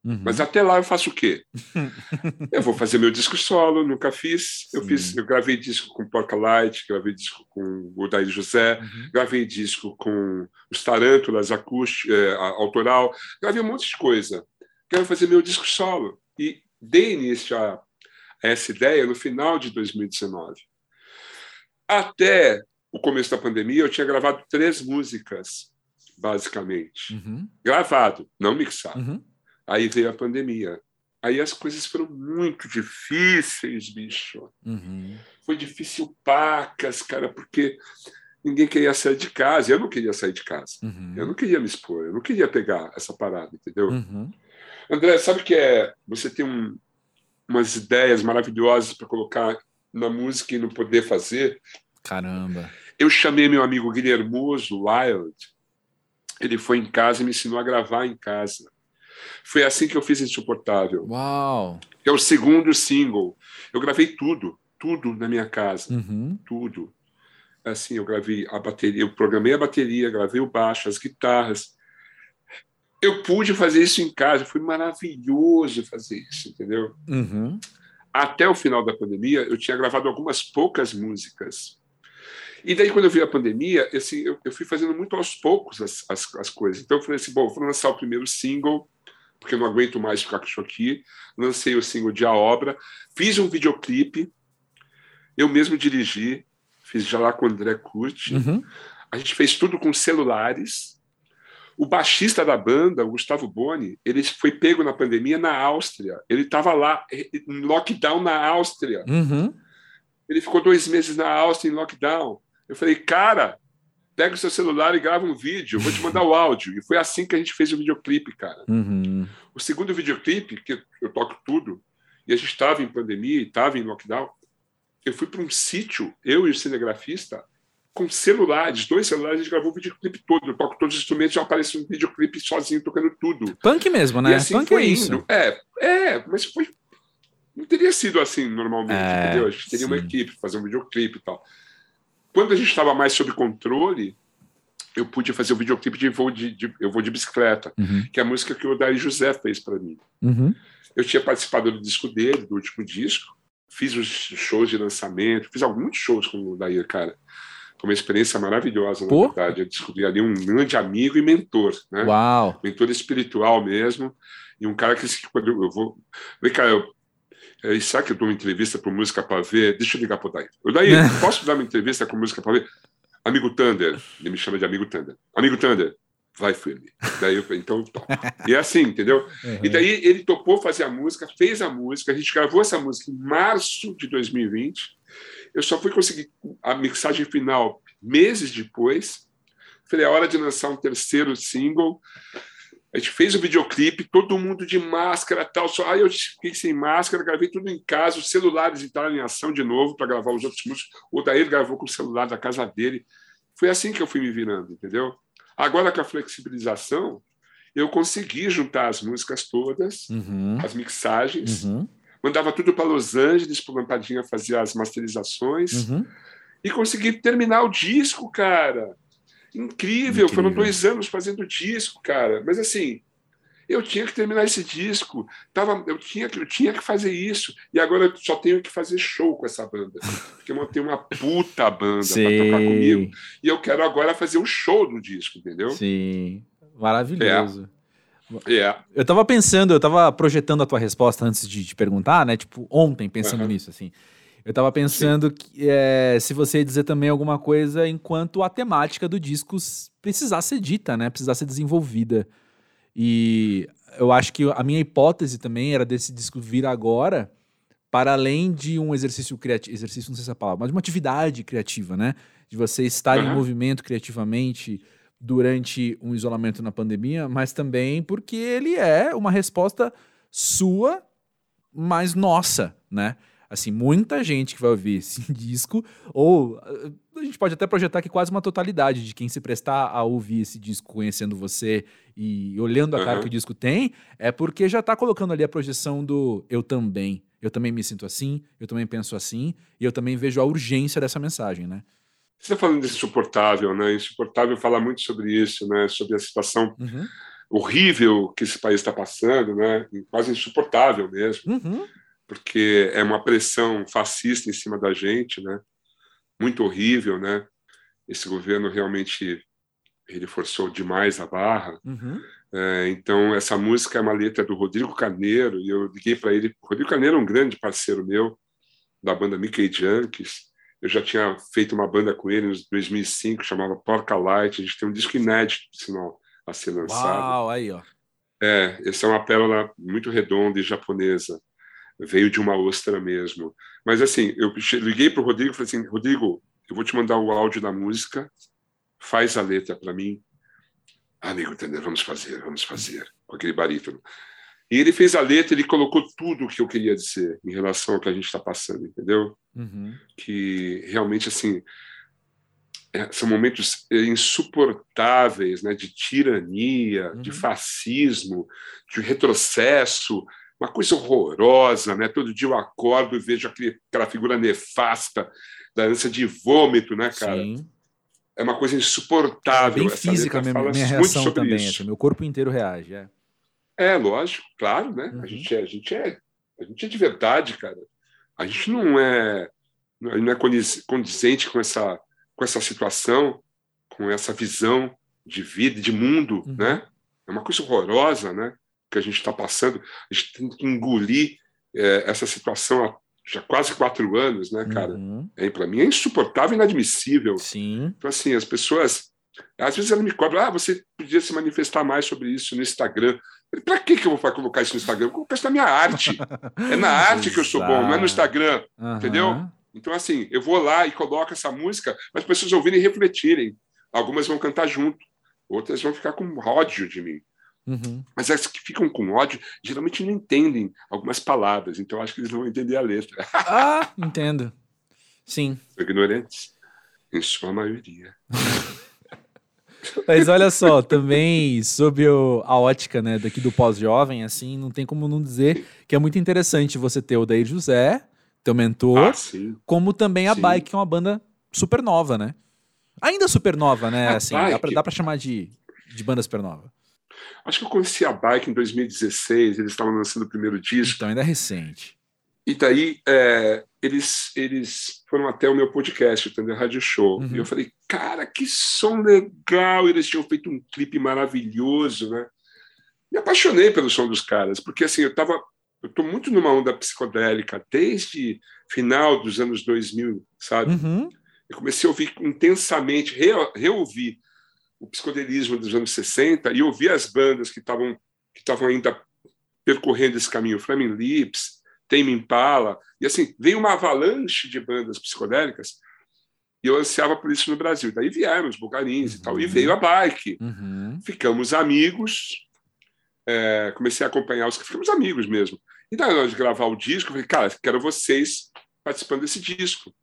Uhum. Mas até lá eu faço o quê? [LAUGHS] eu vou fazer meu disco solo, nunca fiz. Eu fiz, eu gravei disco com Porca Light, gravei disco com o Daí José, uhum. gravei disco com os Tarântulas, acústico, é, autoral, gravei um monte de coisa. Quero fazer meu disco solo. E dei início a, a essa ideia no final de 2019. Até o começo da pandemia, eu tinha gravado três músicas, basicamente. Uhum. Gravado, não mixado. Uhum. Aí veio a pandemia. Aí as coisas foram muito difíceis, bicho. Uhum. Foi difícil pacas, cara, porque ninguém queria sair de casa. Eu não queria sair de casa. Uhum. Eu não queria me expor. Eu não queria pegar essa parada, entendeu? Uhum. André, sabe o que é? Você tem um, umas ideias maravilhosas para colocar na música e não poder fazer. Caramba. Eu chamei meu amigo Guilhermoso Wild. Ele foi em casa e me ensinou a gravar em casa. Foi assim que eu fiz Insuportável. Uau! É o segundo single. Eu gravei tudo, tudo na minha casa, uhum. tudo. Assim, eu gravei a bateria, eu programei a bateria, gravei o baixo, as guitarras. Eu pude fazer isso em casa, foi maravilhoso fazer isso, entendeu? Uhum. Até o final da pandemia, eu tinha gravado algumas poucas músicas. E daí, quando eu vi a pandemia, assim, eu, eu fui fazendo muito aos poucos as, as, as coisas. Então, eu falei assim: bom, vou lançar o primeiro single, porque eu não aguento mais ficar com isso aqui. Lancei o single de A Obra, fiz um videoclipe, eu mesmo dirigi, fiz já lá com o André Curti. Uhum. A gente fez tudo com celulares. O baixista da banda, o Gustavo Boni, ele foi pego na pandemia na Áustria. Ele estava lá, em lockdown na Áustria. Uhum. Ele ficou dois meses na Áustria em lockdown. Eu falei, cara, pega o seu celular e grava um vídeo, vou te mandar o áudio. E foi assim que a gente fez o videoclipe, cara. Uhum. O segundo videoclipe, que eu toco tudo, e a gente estava em pandemia e estava em lockdown, eu fui para um sítio, eu e o cinegrafista, com celulares, dois celulares, a gente gravou o videoclipe todo. Eu toco todos os instrumentos e aparece um videoclipe sozinho, tocando tudo. Punk mesmo, né? E assim Punk foi é indo. Isso. É, é, mas foi. Não teria sido assim normalmente, é, entendeu? A gente teria sim. uma equipe, fazer um videoclipe e tal. Quando a gente estava mais sob controle, eu pude fazer o videoclipe de Voo de, de Eu Vou de Bicicleta, uhum. que é a música que o Daí José fez para mim. Uhum. Eu tinha participado do disco dele, do último disco, fiz os shows de lançamento, fiz alguns shows com o Daí, cara. Foi uma experiência maravilhosa, na Pô? verdade. Eu descobri ali um grande amigo e mentor, né? Uau! Mentor espiritual mesmo. E um cara que, quando eu vou. Vem cá, eu é, será que eu dou uma entrevista para Música para Ver? Deixa eu ligar para o Daí. O Daí, [LAUGHS] posso dar uma entrevista com Música para Ver? Amigo Thunder, ele me chama de Amigo Thunder. Amigo Thunder, vai firme. Daí eu falei, então topa. E é assim, entendeu? Uhum. E daí ele topou fazer a música, fez a música, a gente gravou essa música em março de 2020. Eu só fui conseguir a mixagem final meses depois. Falei, é hora de lançar um terceiro single. A gente fez o videoclipe, todo mundo de máscara tal. Só aí eu fiquei sem máscara, gravei tudo em casa, os celulares entraram em ação de novo para gravar os outros músicos. O Daí gravou com o celular da casa dele. Foi assim que eu fui me virando, entendeu? Agora com a flexibilização, eu consegui juntar as músicas todas, uhum. as mixagens, uhum. mandava tudo para Los Angeles, para Lampadinha fazer as masterizações uhum. e consegui terminar o disco, cara. Incrível, Incrível, foram dois anos fazendo disco, cara. Mas assim, eu tinha que terminar esse disco, tava, eu, tinha, eu tinha que fazer isso. E agora eu só tenho que fazer show com essa banda. Porque eu montei uma puta banda para tocar comigo. E eu quero agora fazer um show do disco, entendeu? Sim, maravilhoso. É. é. Eu tava pensando, eu tava projetando a tua resposta antes de te perguntar, né? Tipo, ontem, pensando uhum. nisso, assim. Eu tava pensando que, é, se você ia dizer também alguma coisa enquanto a temática do disco precisar ser dita, né? Precisar ser desenvolvida. E eu acho que a minha hipótese também era desse disco vir agora, para além de um exercício criativo, exercício não sei se é a palavra, mas uma atividade criativa, né? De você estar uhum. em movimento criativamente durante um isolamento na pandemia, mas também porque ele é uma resposta sua, mas nossa, né? Assim, muita gente que vai ouvir esse [LAUGHS] disco, ou a gente pode até projetar que quase uma totalidade de quem se prestar a ouvir esse disco conhecendo você e olhando a cara uhum. que o disco tem, é porque já está colocando ali a projeção do eu também. Eu também me sinto assim, eu também penso assim, e eu também vejo a urgência dessa mensagem, né? Você está falando desse insuportável, né? Insuportável fala muito sobre isso, né? Sobre a situação uhum. horrível que esse país está passando, né? Quase insuportável mesmo. Uhum porque é uma pressão fascista em cima da gente, né? Muito horrível, né? Esse governo realmente ele forçou demais a barra. Uhum. É, então essa música é uma letra do Rodrigo Carneiro e eu liguei para ele. O Rodrigo Carneiro é um grande parceiro meu da banda Mickey Junkies. Eu já tinha feito uma banda com ele em 2005, chamava Porca Light. A gente tem um disco inédito, sinal, a ser lançado. Uau, aí, ó. É, essa é uma pérola muito redonda e japonesa veio de uma ostra mesmo. Mas assim, eu liguei para o Rodrigo e falei assim, Rodrigo, eu vou te mandar o áudio da música, faz a letra para mim. Ah, amigo, entendeu? Vamos fazer, vamos fazer, com aquele barítono. E ele fez a letra, ele colocou tudo o que eu queria dizer em relação ao que a gente está passando, entendeu? Uhum. Que realmente, assim, é, são momentos insuportáveis, né, de tirania, uhum. de fascismo, de retrocesso, uma coisa horrorosa, né? Todo dia eu acordo e vejo aquele, aquela figura nefasta da ânsia de vômito, né, cara? Sim. É uma coisa insuportável. É bem física minha, minha reação também. Assim, meu corpo inteiro reage. É, é lógico, claro, né? Uhum. A, gente é, a, gente é, a gente é de verdade, cara. A gente não é, não é condizente com essa, com essa situação, com essa visão de vida, de mundo, uhum. né? É uma coisa horrorosa, né? Que a gente está passando, a gente tem que engolir é, essa situação há já quase quatro anos, né, cara? Uhum. É, para mim é insuportável e inadmissível. Sim. Então, assim, as pessoas. Às vezes ela me cobra, ah, você podia se manifestar mais sobre isso no Instagram. Para que, que eu vou colocar isso no Instagram? Eu vou colocar isso na minha arte. É na [LAUGHS] arte que eu sou bom, não é no Instagram. Uhum. Entendeu? Então, assim, eu vou lá e coloco essa música para as pessoas ouvirem e refletirem. Algumas vão cantar junto, outras vão ficar com ódio de mim. Uhum. Mas as que ficam com ódio geralmente não entendem algumas palavras, então acho que eles não vão entender a letra. [LAUGHS] Ah, entendo. Sim. São ignorantes, em sua maioria. Mas olha só, também sobre o, a ótica né, daqui do pós-jovem, assim, não tem como não dizer que é muito interessante você ter o Daí José, teu mentor, ah, como também a sim. Bike, que é uma banda super nova, né? Ainda super nova, né? assim, dá pra, dá pra chamar de, de banda super nova. Acho que eu conheci a Bike em 2016, eles estavam lançando o primeiro disco. Então, ainda é recente. E daí é, eles, eles foram até o meu podcast, o Thunder Radio Show. Uhum. E eu falei, cara, que som legal! Eles tinham feito um clipe maravilhoso, né? Me apaixonei pelo som dos caras, porque assim, eu tava. Eu tô muito numa onda psicodélica desde final dos anos 2000, sabe? Uhum. Eu comecei a ouvir intensamente, re, reouvir o psicodelismo dos anos 60 e ouvir as bandas que estavam que estavam ainda percorrendo esse caminho, Flaming Lips, Tame Impala, e assim, veio uma avalanche de bandas psicodélicas e eu ansiava por isso no Brasil. Daí vieram os Bulgarins uhum. e tal, e uhum. veio a Bike. Uhum. Ficamos amigos, é, comecei a acompanhar os que ficamos amigos mesmo. E daí, na hora de gravar o disco, eu falei, cara, quero vocês participando desse disco.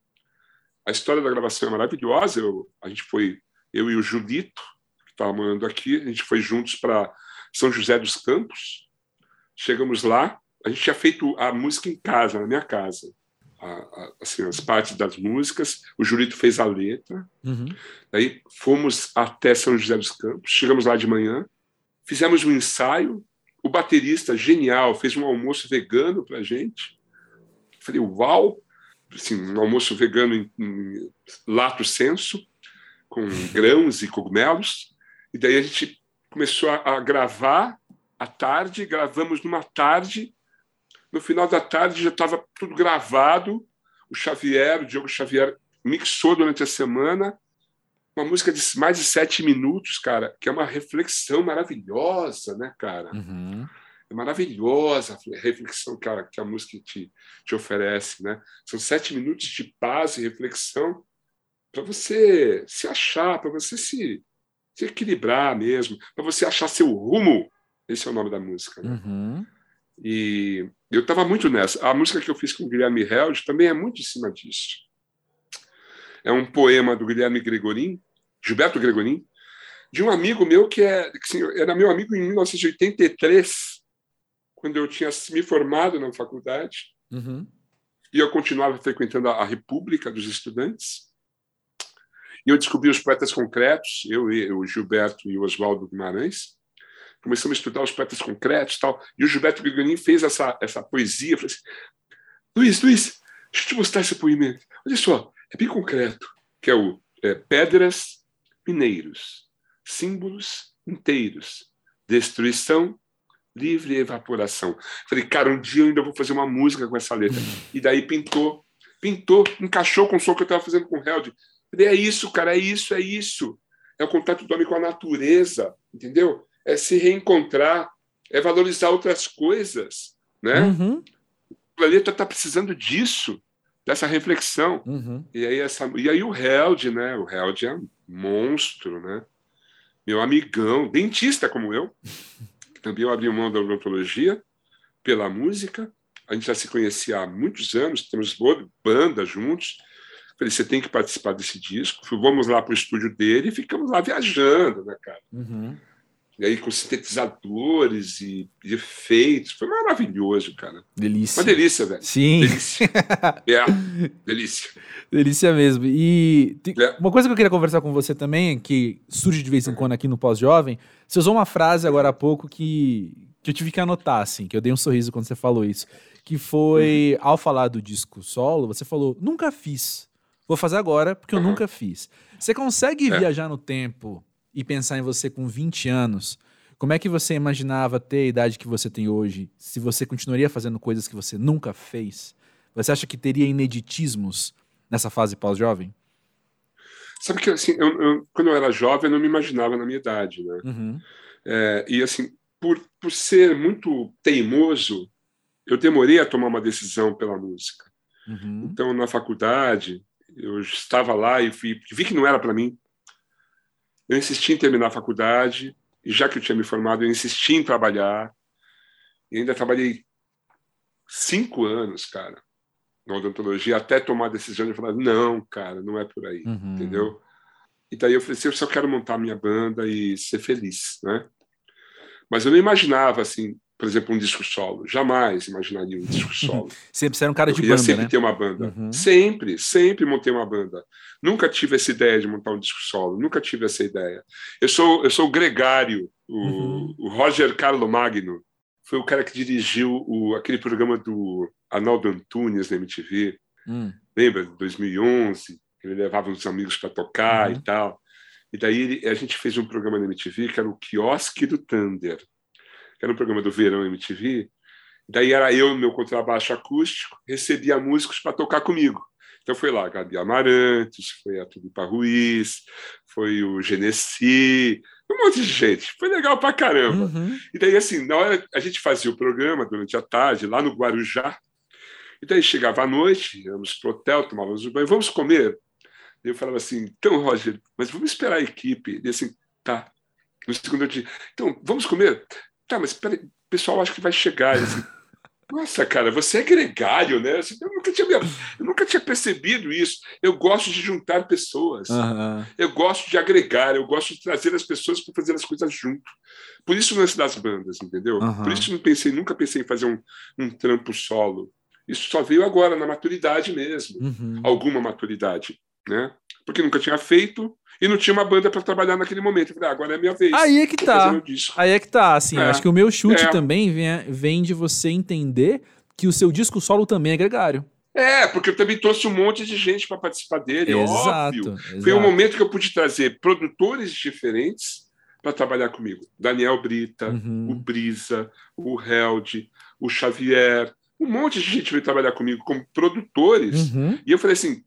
A história da gravação é maravilhosa, eu, a gente foi eu e o Julito, que estava morando aqui, a gente foi juntos para São José dos Campos. Chegamos lá, a gente tinha feito a música em casa, na minha casa. A, a, assim, as partes das músicas, o Julito fez a letra. Uhum. Daí fomos até São José dos Campos, chegamos lá de manhã, fizemos um ensaio. O baterista, genial, fez um almoço vegano para a gente. Falei, uau! Assim, um almoço vegano em, em lato senso com grãos e cogumelos. E daí a gente começou a, a gravar à tarde, gravamos numa tarde. No final da tarde já estava tudo gravado. O Xavier, o Diogo Xavier, mixou durante a semana uma música de mais de sete minutos, cara, que é uma reflexão maravilhosa, né, cara? Uhum. maravilhosa a reflexão que a, que a música te, te oferece, né? São sete minutos de paz e reflexão para você se achar, para você se, se, equilibrar mesmo, para você achar seu rumo. Esse é o nome da música. Né? Uhum. E eu estava muito nessa. A música que eu fiz com o Guilherme Held também é muito em cima disso. É um poema do Guilherme Gregorin, Gilberto Gregorin, de um amigo meu que é, assim, era meu amigo em 1983, quando eu tinha me formado na faculdade. Uhum. E eu continuava frequentando a República dos Estudantes. E eu descobri os poetas concretos, eu, o Gilberto e o Oswaldo Guimarães. Começamos a estudar os poetas concretos tal. E o Gilberto Gregorin fez essa, essa poesia. Falei assim, Luiz, Luiz, deixa eu te mostrar esse poemento. Olha só, é bem concreto, que é o é, Pedras, Mineiros, Símbolos Inteiros, Destruição, Livre Evaporação. Falei, cara, um dia eu ainda vou fazer uma música com essa letra. E daí pintou, pintou, encaixou com o som que eu estava fazendo com o Held. É isso, cara, é isso, é isso. É o contato do homem com a natureza, entendeu? É se reencontrar, é valorizar outras coisas, né? Uhum. O planeta está precisando disso, dessa reflexão. Uhum. E aí essa, e aí o Held, né? O Held é um monstro, né? Meu amigão, dentista como eu, também eu abri mão da odontologia pela música. A gente já se conhecia há muitos anos, temos banda juntos. Falei, você tem que participar desse disco. Vamos lá para o estúdio dele e ficamos lá viajando, né, cara? Uhum. E aí com sintetizadores e, e, efeitos. Foi maravilhoso, cara. Delícia. Uma delícia, velho. Sim. Delícia. [LAUGHS] é, delícia. Delícia mesmo. E É. uma coisa que eu queria conversar com você também, que surge de vez em quando aqui no Pós-Jovem, você usou uma frase agora há pouco que, que eu tive que anotar, assim, que eu dei um sorriso quando você falou isso. Que foi, ao falar do disco solo, você falou, nunca fiz. Vou fazer agora porque eu Uhum. nunca fiz. Você consegue É. viajar no tempo e pensar em você com 20 anos? Como é que você imaginava ter a idade que você tem hoje? Se você continuaria fazendo coisas que você nunca fez? Você acha que teria ineditismos nessa fase pós-jovem? Sabe que assim, eu, eu- quando eu era jovem, eu não me imaginava na minha idade, né? Uhum. É, e assim, por, por ser muito teimoso, eu demorei a tomar uma decisão pela música. Uhum. Então, na faculdade, eu estava lá e vi, vi que não era para mim. Eu insisti em terminar a faculdade, e já que eu tinha me formado, eu insisti em trabalhar. E ainda trabalhei cinco anos, cara, na odontologia, até tomar a decisão de falar: não, cara, não é por aí, Uhum. entendeu? E daí eu falei assim: eu só quero montar minha banda e ser feliz, né? Mas eu não imaginava, assim, por exemplo, um disco solo. Jamais imaginaria um disco [LAUGHS] solo. Sempre era um cara Eu de banda, sempre né? ter uma banda. Uhum. Sempre, sempre montei uma banda. Nunca tive essa ideia de montar um disco solo. Nunca tive essa ideia. Eu sou, eu sou o gregário. O, Uhum. o Roger Carlo Magno foi o cara que dirigiu o, aquele programa do Arnaldo Antunes na MTV. Hum. Lembra? De 2011. Ele levava uns amigos para tocar Uhum. e tal. E daí ele- a gente fez um programa na MTV que era o Quiosque do Thunder. Que era um programa do verão MTV. Daí era eu no meu contrabaixo acústico, recebia músicos para tocar comigo. Então foi lá Gabi Amarantos, foi a Tulipa Ruiz, foi o Genesi, um monte de gente. Foi legal pra caramba. Uhum. E daí, assim, na hora a gente fazia o programa durante a tarde, lá no Guarujá. E daí chegava à noite, íamos pro hotel, tomávamos um banho, vamos comer. E eu falava assim, então, Roger, mas vamos esperar a equipe. E assim, tá. No segundo dia, então, vamos comer? Tá, mas peraí, o pessoal acho que vai chegar. Assim, [LAUGHS] nossa, cara, você é gregário, né? Assim, eu, nunca tinha, eu nunca tinha percebido isso. Eu gosto de juntar pessoas. Aham. Eu gosto de agregar, eu gosto de trazer as pessoas para fazer as coisas junto. Por isso o lance das bandas, entendeu? Aham. Por isso não pensei, nunca pensei em fazer um, um trampo solo. Isso só veio agora, na maturidade mesmo. Uhum. Alguma maturidade, né? Porque nunca tinha feito e não tinha uma banda para trabalhar naquele momento. Eu falei, ah, agora é a minha vez. Aí é que Vou tá. Aí é que tá, assim, É. acho que o meu chute É. também vem, vem de você entender que o seu disco solo também é gregário. É, porque eu também trouxe um monte de gente para participar dele, exato. óbvio. exato. Foi um momento que eu pude trazer produtores diferentes para trabalhar comigo. Daniel Brita, Uhum. o Brisa, o Held, o Xavier, um monte de gente veio trabalhar comigo como produtores. Uhum. E eu falei assim: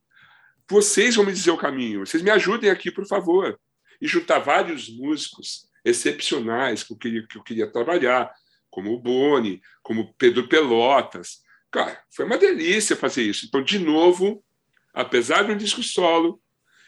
vocês vão me dizer o caminho, vocês me ajudem aqui, por favor. E juntar vários músicos excepcionais que eu queria, que eu queria trabalhar. como o Boni, como Pedro Pelotas. Cara, foi uma delícia fazer isso. Então, de novo, apesar de um disco solo,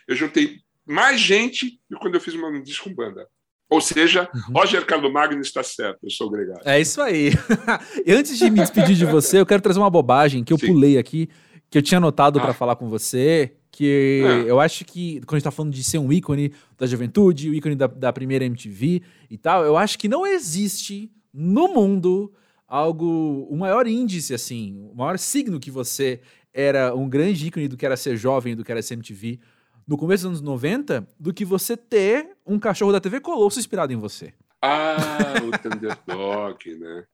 eu juntei mais gente do que quando eu fiz um disco com banda. Ou seja, uhum. Roger Carlos Magno está certo, eu sou o Gregário. É isso aí. [LAUGHS] antes de me despedir de você, eu quero trazer uma bobagem que eu Sim. pulei aqui, que eu tinha anotado ah. para falar com você, que é. eu acho que, quando a gente tá falando de ser um ícone da juventude, o ícone da, da primeira MTV e tal, eu acho que não existe no mundo algo, o maior índice, assim, o maior signo que você era um grande ícone do que era ser jovem, do que era ser MTV no começo dos anos 90 do que você ter um cachorro da TV Colosso inspirado em você. Ah, o Thunderdog, né?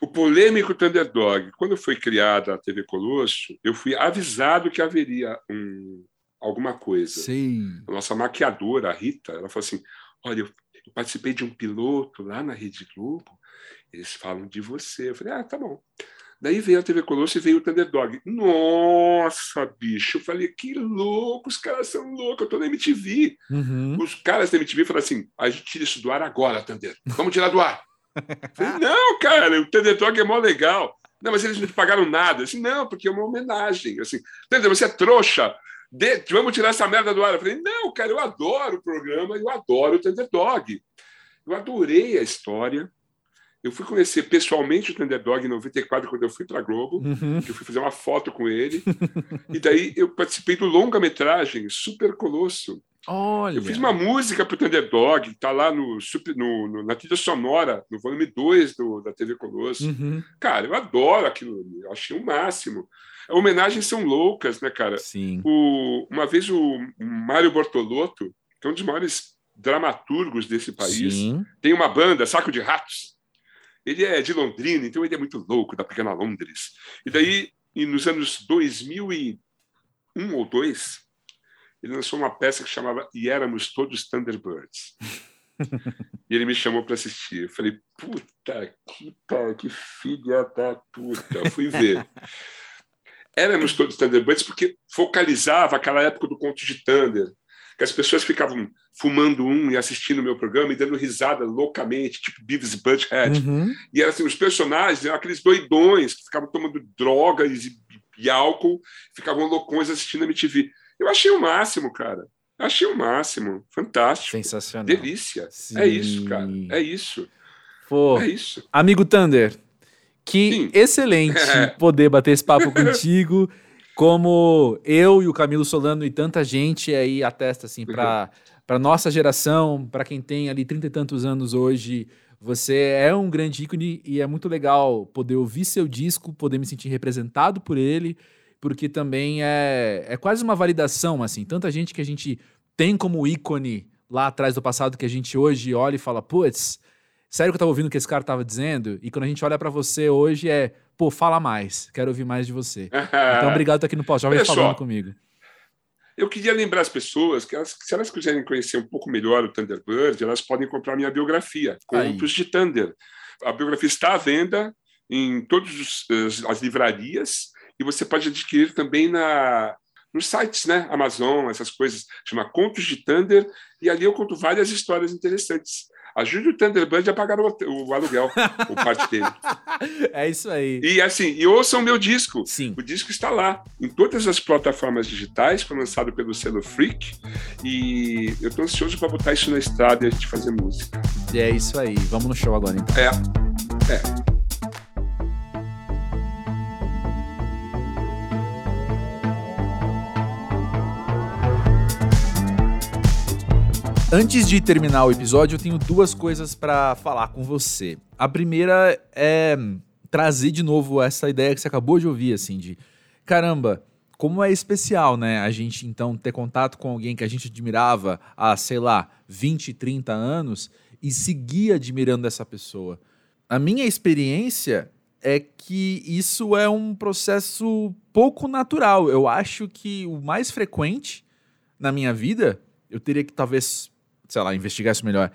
O polêmico Thunderdog. Quando foi criada a TV Colosso, eu fui avisado que haveria um, alguma coisa. Sim. A nossa maquiadora, a Rita, ela falou assim: olha, eu, participei de um piloto lá na Rede Globo, eles falam de você. Eu falei, ah, tá bom. Daí veio a TV Colosso e veio o Thunderdog. Nossa, bicho, eu falei, que louco, os caras são loucos, eu tô na MTV. Uhum. Os caras da MTV falaram assim: a gente tira isso do ar agora, Thunder. Vamos tirar do ar. Falei, não, cara, o Thunderdog é mó legal. Não, mas eles não pagaram nada. Assim, não, porque é uma homenagem. Assim, você é trouxa. De, vamos tirar essa merda do ar. Eu falei, não, cara, eu adoro o programa, eu adoro o Thunderdog. Eu adorei a história. Eu fui conhecer pessoalmente o Thunderdog em 94, quando eu fui para a Globo, uhum. eu fui fazer uma foto com ele. e daí eu participei do longa-metragem Super Colosso. Olha. Eu fiz uma música para o Thunderdog, está lá no, no, no, na trilha sonora, no volume 2 do, da TV Colosso. Uhum. Cara, eu adoro aquilo, eu achei o máximo. Homenagens são loucas, né, cara? Sim. O, uma vez o Mário Bortolotto, que é um dos maiores dramaturgos desse país, Sim. tem uma banda, Saco de Ratos. Ele é de Londrina, então ele é muito louco da pequena Londres. E daí, nos anos 2001 ou 2, ele lançou uma peça que chamava E Éramos Todos Thunderbirds. e ele me chamou para assistir. Eu falei, puta que pariu, que filha da puta. Eu fui ver. Éramos todos Thunderbirds porque focalizava aquela época do conto de Thunder que as pessoas ficavam fumando um e assistindo o meu programa e dando risada loucamente, tipo Beavis Butthead. Uhum. E era assim, os personagens eram aqueles doidões que ficavam tomando drogas e, e álcool, ficavam loucões assistindo a MTV. Eu achei o máximo, cara. Achei o máximo. Fantástico. Sensacional. Delícia. Sim. É isso, cara. É isso. Pô, é isso. Amigo Thunder, que Sim. excelente [LAUGHS] poder bater esse papo [LAUGHS] contigo como eu e o Camilo Solano e tanta gente aí atesta assim para para nossa geração, para quem tem ali trinta e tantos anos hoje, você é um grande ícone e é muito legal poder ouvir seu disco, poder me sentir representado por ele, porque também é, é quase uma validação, assim. Tanta gente que a gente tem como ícone lá atrás do passado que a gente hoje olha e fala, putz, sério que eu tava ouvindo o que esse cara tava dizendo? E quando a gente olha para você hoje é, pô, fala mais, quero ouvir mais de você. [LAUGHS] então, obrigado por estar aqui no Pós-Jovem falando só, comigo. Eu queria lembrar as pessoas que, elas, se elas quiserem conhecer um pouco melhor o Thunderbird, elas podem comprar minha biografia, Contos de Thunder. A biografia está à venda em todas as livrarias e você pode adquirir também na, nos sites, né? Amazon, essas coisas. Chama Contos de Thunder e ali eu conto várias histórias interessantes. Ajude o Thunderbird a pagar o, o aluguel, o parte dele. [LAUGHS] É isso aí. E assim, e ouçam meu disco. Sim. O disco está lá, em todas as plataformas digitais, foi lançado pelo selo Freak. E eu estou ansioso para botar isso na estrada e a gente fazer música. E é isso aí. Vamos no show agora, então. É. É. Antes de terminar o episódio, eu tenho duas coisas para falar com você. A primeira é trazer de novo essa ideia que você acabou de ouvir, assim, de caramba, como é especial, né? A gente então ter contato com alguém que a gente admirava há, sei lá, 20, 30 anos e seguir admirando essa pessoa. A minha experiência é que isso é um processo pouco natural. Eu acho que o mais frequente na minha vida, eu teria que talvez sei lá, investigar isso melhor.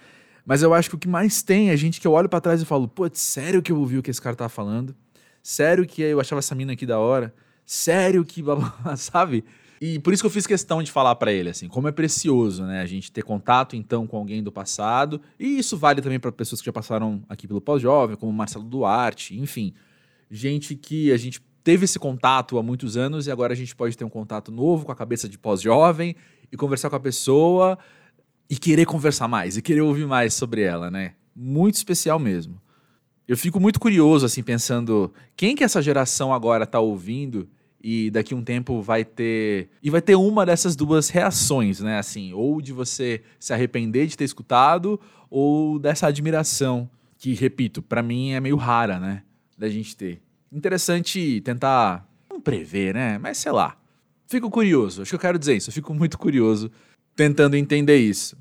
Mas eu acho que o que mais tem é gente que eu olho para trás e falo, pô, sério que eu ouvi o que esse cara tá falando? Sério que eu achava essa mina aqui da hora? Sério que, [LAUGHS] sabe? E por isso que eu fiz questão de falar para ele, assim, como é precioso, né, a gente ter contato, então, com alguém do passado. E isso vale também para pessoas que já passaram aqui pelo pós-jovem, como Marcelo Duarte, enfim. Gente que a gente teve esse contato há muitos anos e agora a gente pode ter um contato novo com a cabeça de pós-jovem e conversar com a pessoa e querer conversar mais, e querer ouvir mais sobre ela, né? Muito especial mesmo. Eu fico muito curioso, assim, pensando quem que essa geração agora tá ouvindo e daqui um tempo vai ter. E vai ter uma dessas duas reações, né? Assim, ou de você se arrepender de ter escutado, ou dessa admiração, que, repito, para mim é meio rara, né? Da gente ter. Interessante tentar. Não prever, né? Mas sei lá. Fico curioso, acho que eu quero dizer isso, eu fico muito curioso tentando entender isso.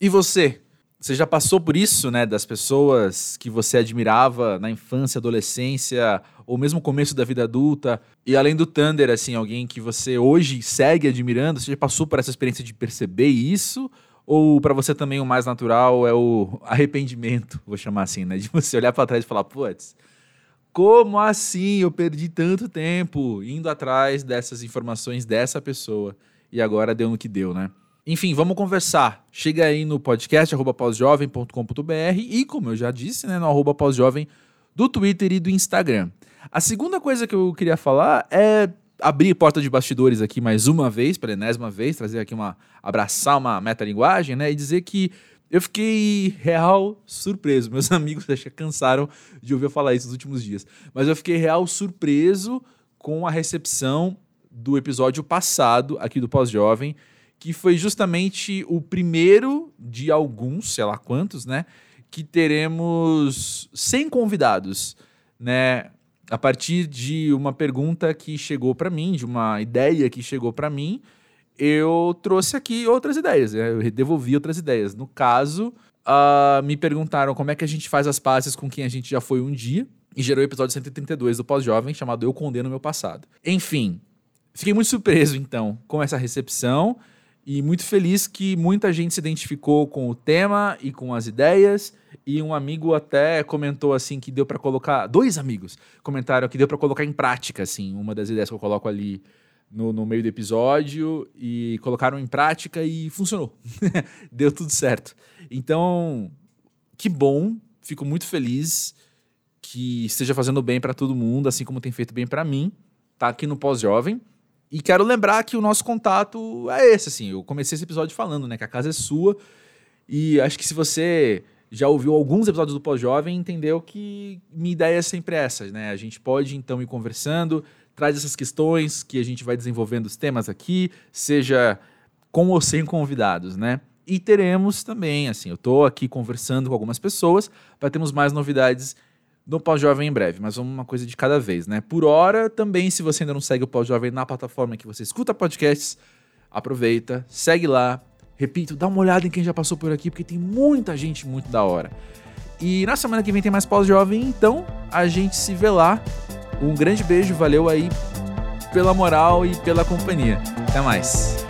E você? Você já passou por isso, né? Das pessoas que você admirava na infância, adolescência, ou mesmo começo da vida adulta. E além do Thunder, assim, alguém que você hoje segue admirando, você já passou por essa experiência de perceber isso? Ou para você também o mais natural é o arrependimento, vou chamar assim, né? De você olhar para trás e falar, putz, como assim eu perdi tanto tempo indo atrás dessas informações dessa pessoa e agora deu no que deu, né? Enfim, vamos conversar. Chega aí no podcast arroba pausjovem.com.br e, como eu já disse, né, no arroba pausjovem do Twitter e do Instagram. A segunda coisa que eu queria falar é abrir porta de bastidores aqui mais uma vez, pela enésima vez, trazer aqui uma. abraçar uma metalinguagem, né? E dizer que eu fiquei real surpreso. Meus [LAUGHS] amigos já cansaram de ouvir eu falar isso nos últimos dias. Mas eu fiquei real surpreso com a recepção do episódio passado aqui do Pós-Jovem que foi justamente o primeiro de alguns, sei lá quantos, né? Que teremos 100 convidados, né? A partir de uma pergunta que chegou para mim, de uma ideia que chegou para mim, eu trouxe aqui outras ideias, né? eu devolvi outras ideias. No caso, uh, me perguntaram como é que a gente faz as pazes com quem a gente já foi um dia, e gerou o episódio 132 do Pós-Jovem, chamado Eu Condeno Meu Passado. Enfim, fiquei muito surpreso, então, com essa recepção e muito feliz que muita gente se identificou com o tema e com as ideias. E um amigo até comentou assim que deu para colocar. Dois amigos comentaram que deu para colocar em prática, assim, uma das ideias que eu coloco ali no, no meio do episódio. E colocaram em prática e funcionou. [LAUGHS] deu tudo certo. Então, que bom. Fico muito feliz que esteja fazendo bem para todo mundo, assim como tem feito bem para mim. Tá aqui no Pós-Jovem. E quero lembrar que o nosso contato é esse, assim. Eu comecei esse episódio falando, né? Que a casa é sua. E acho que se você já ouviu alguns episódios do Pós-Jovem, entendeu que minha ideia é sempre essa, né? A gente pode, então, ir conversando, traz essas questões que a gente vai desenvolvendo os temas aqui, seja com ou sem convidados, né? E teremos também, assim, eu estou aqui conversando com algumas pessoas para termos mais novidades no Pós-Jovem em breve, mas uma coisa de cada vez, né? Por hora, também, se você ainda não segue o Pós-Jovem na plataforma que você escuta podcasts, aproveita, segue lá. Repito, dá uma olhada em quem já passou por aqui, porque tem muita gente muito da hora. E na semana que vem tem mais Pós-Jovem, então a gente se vê lá. Um grande beijo, valeu aí pela moral e pela companhia. Até mais.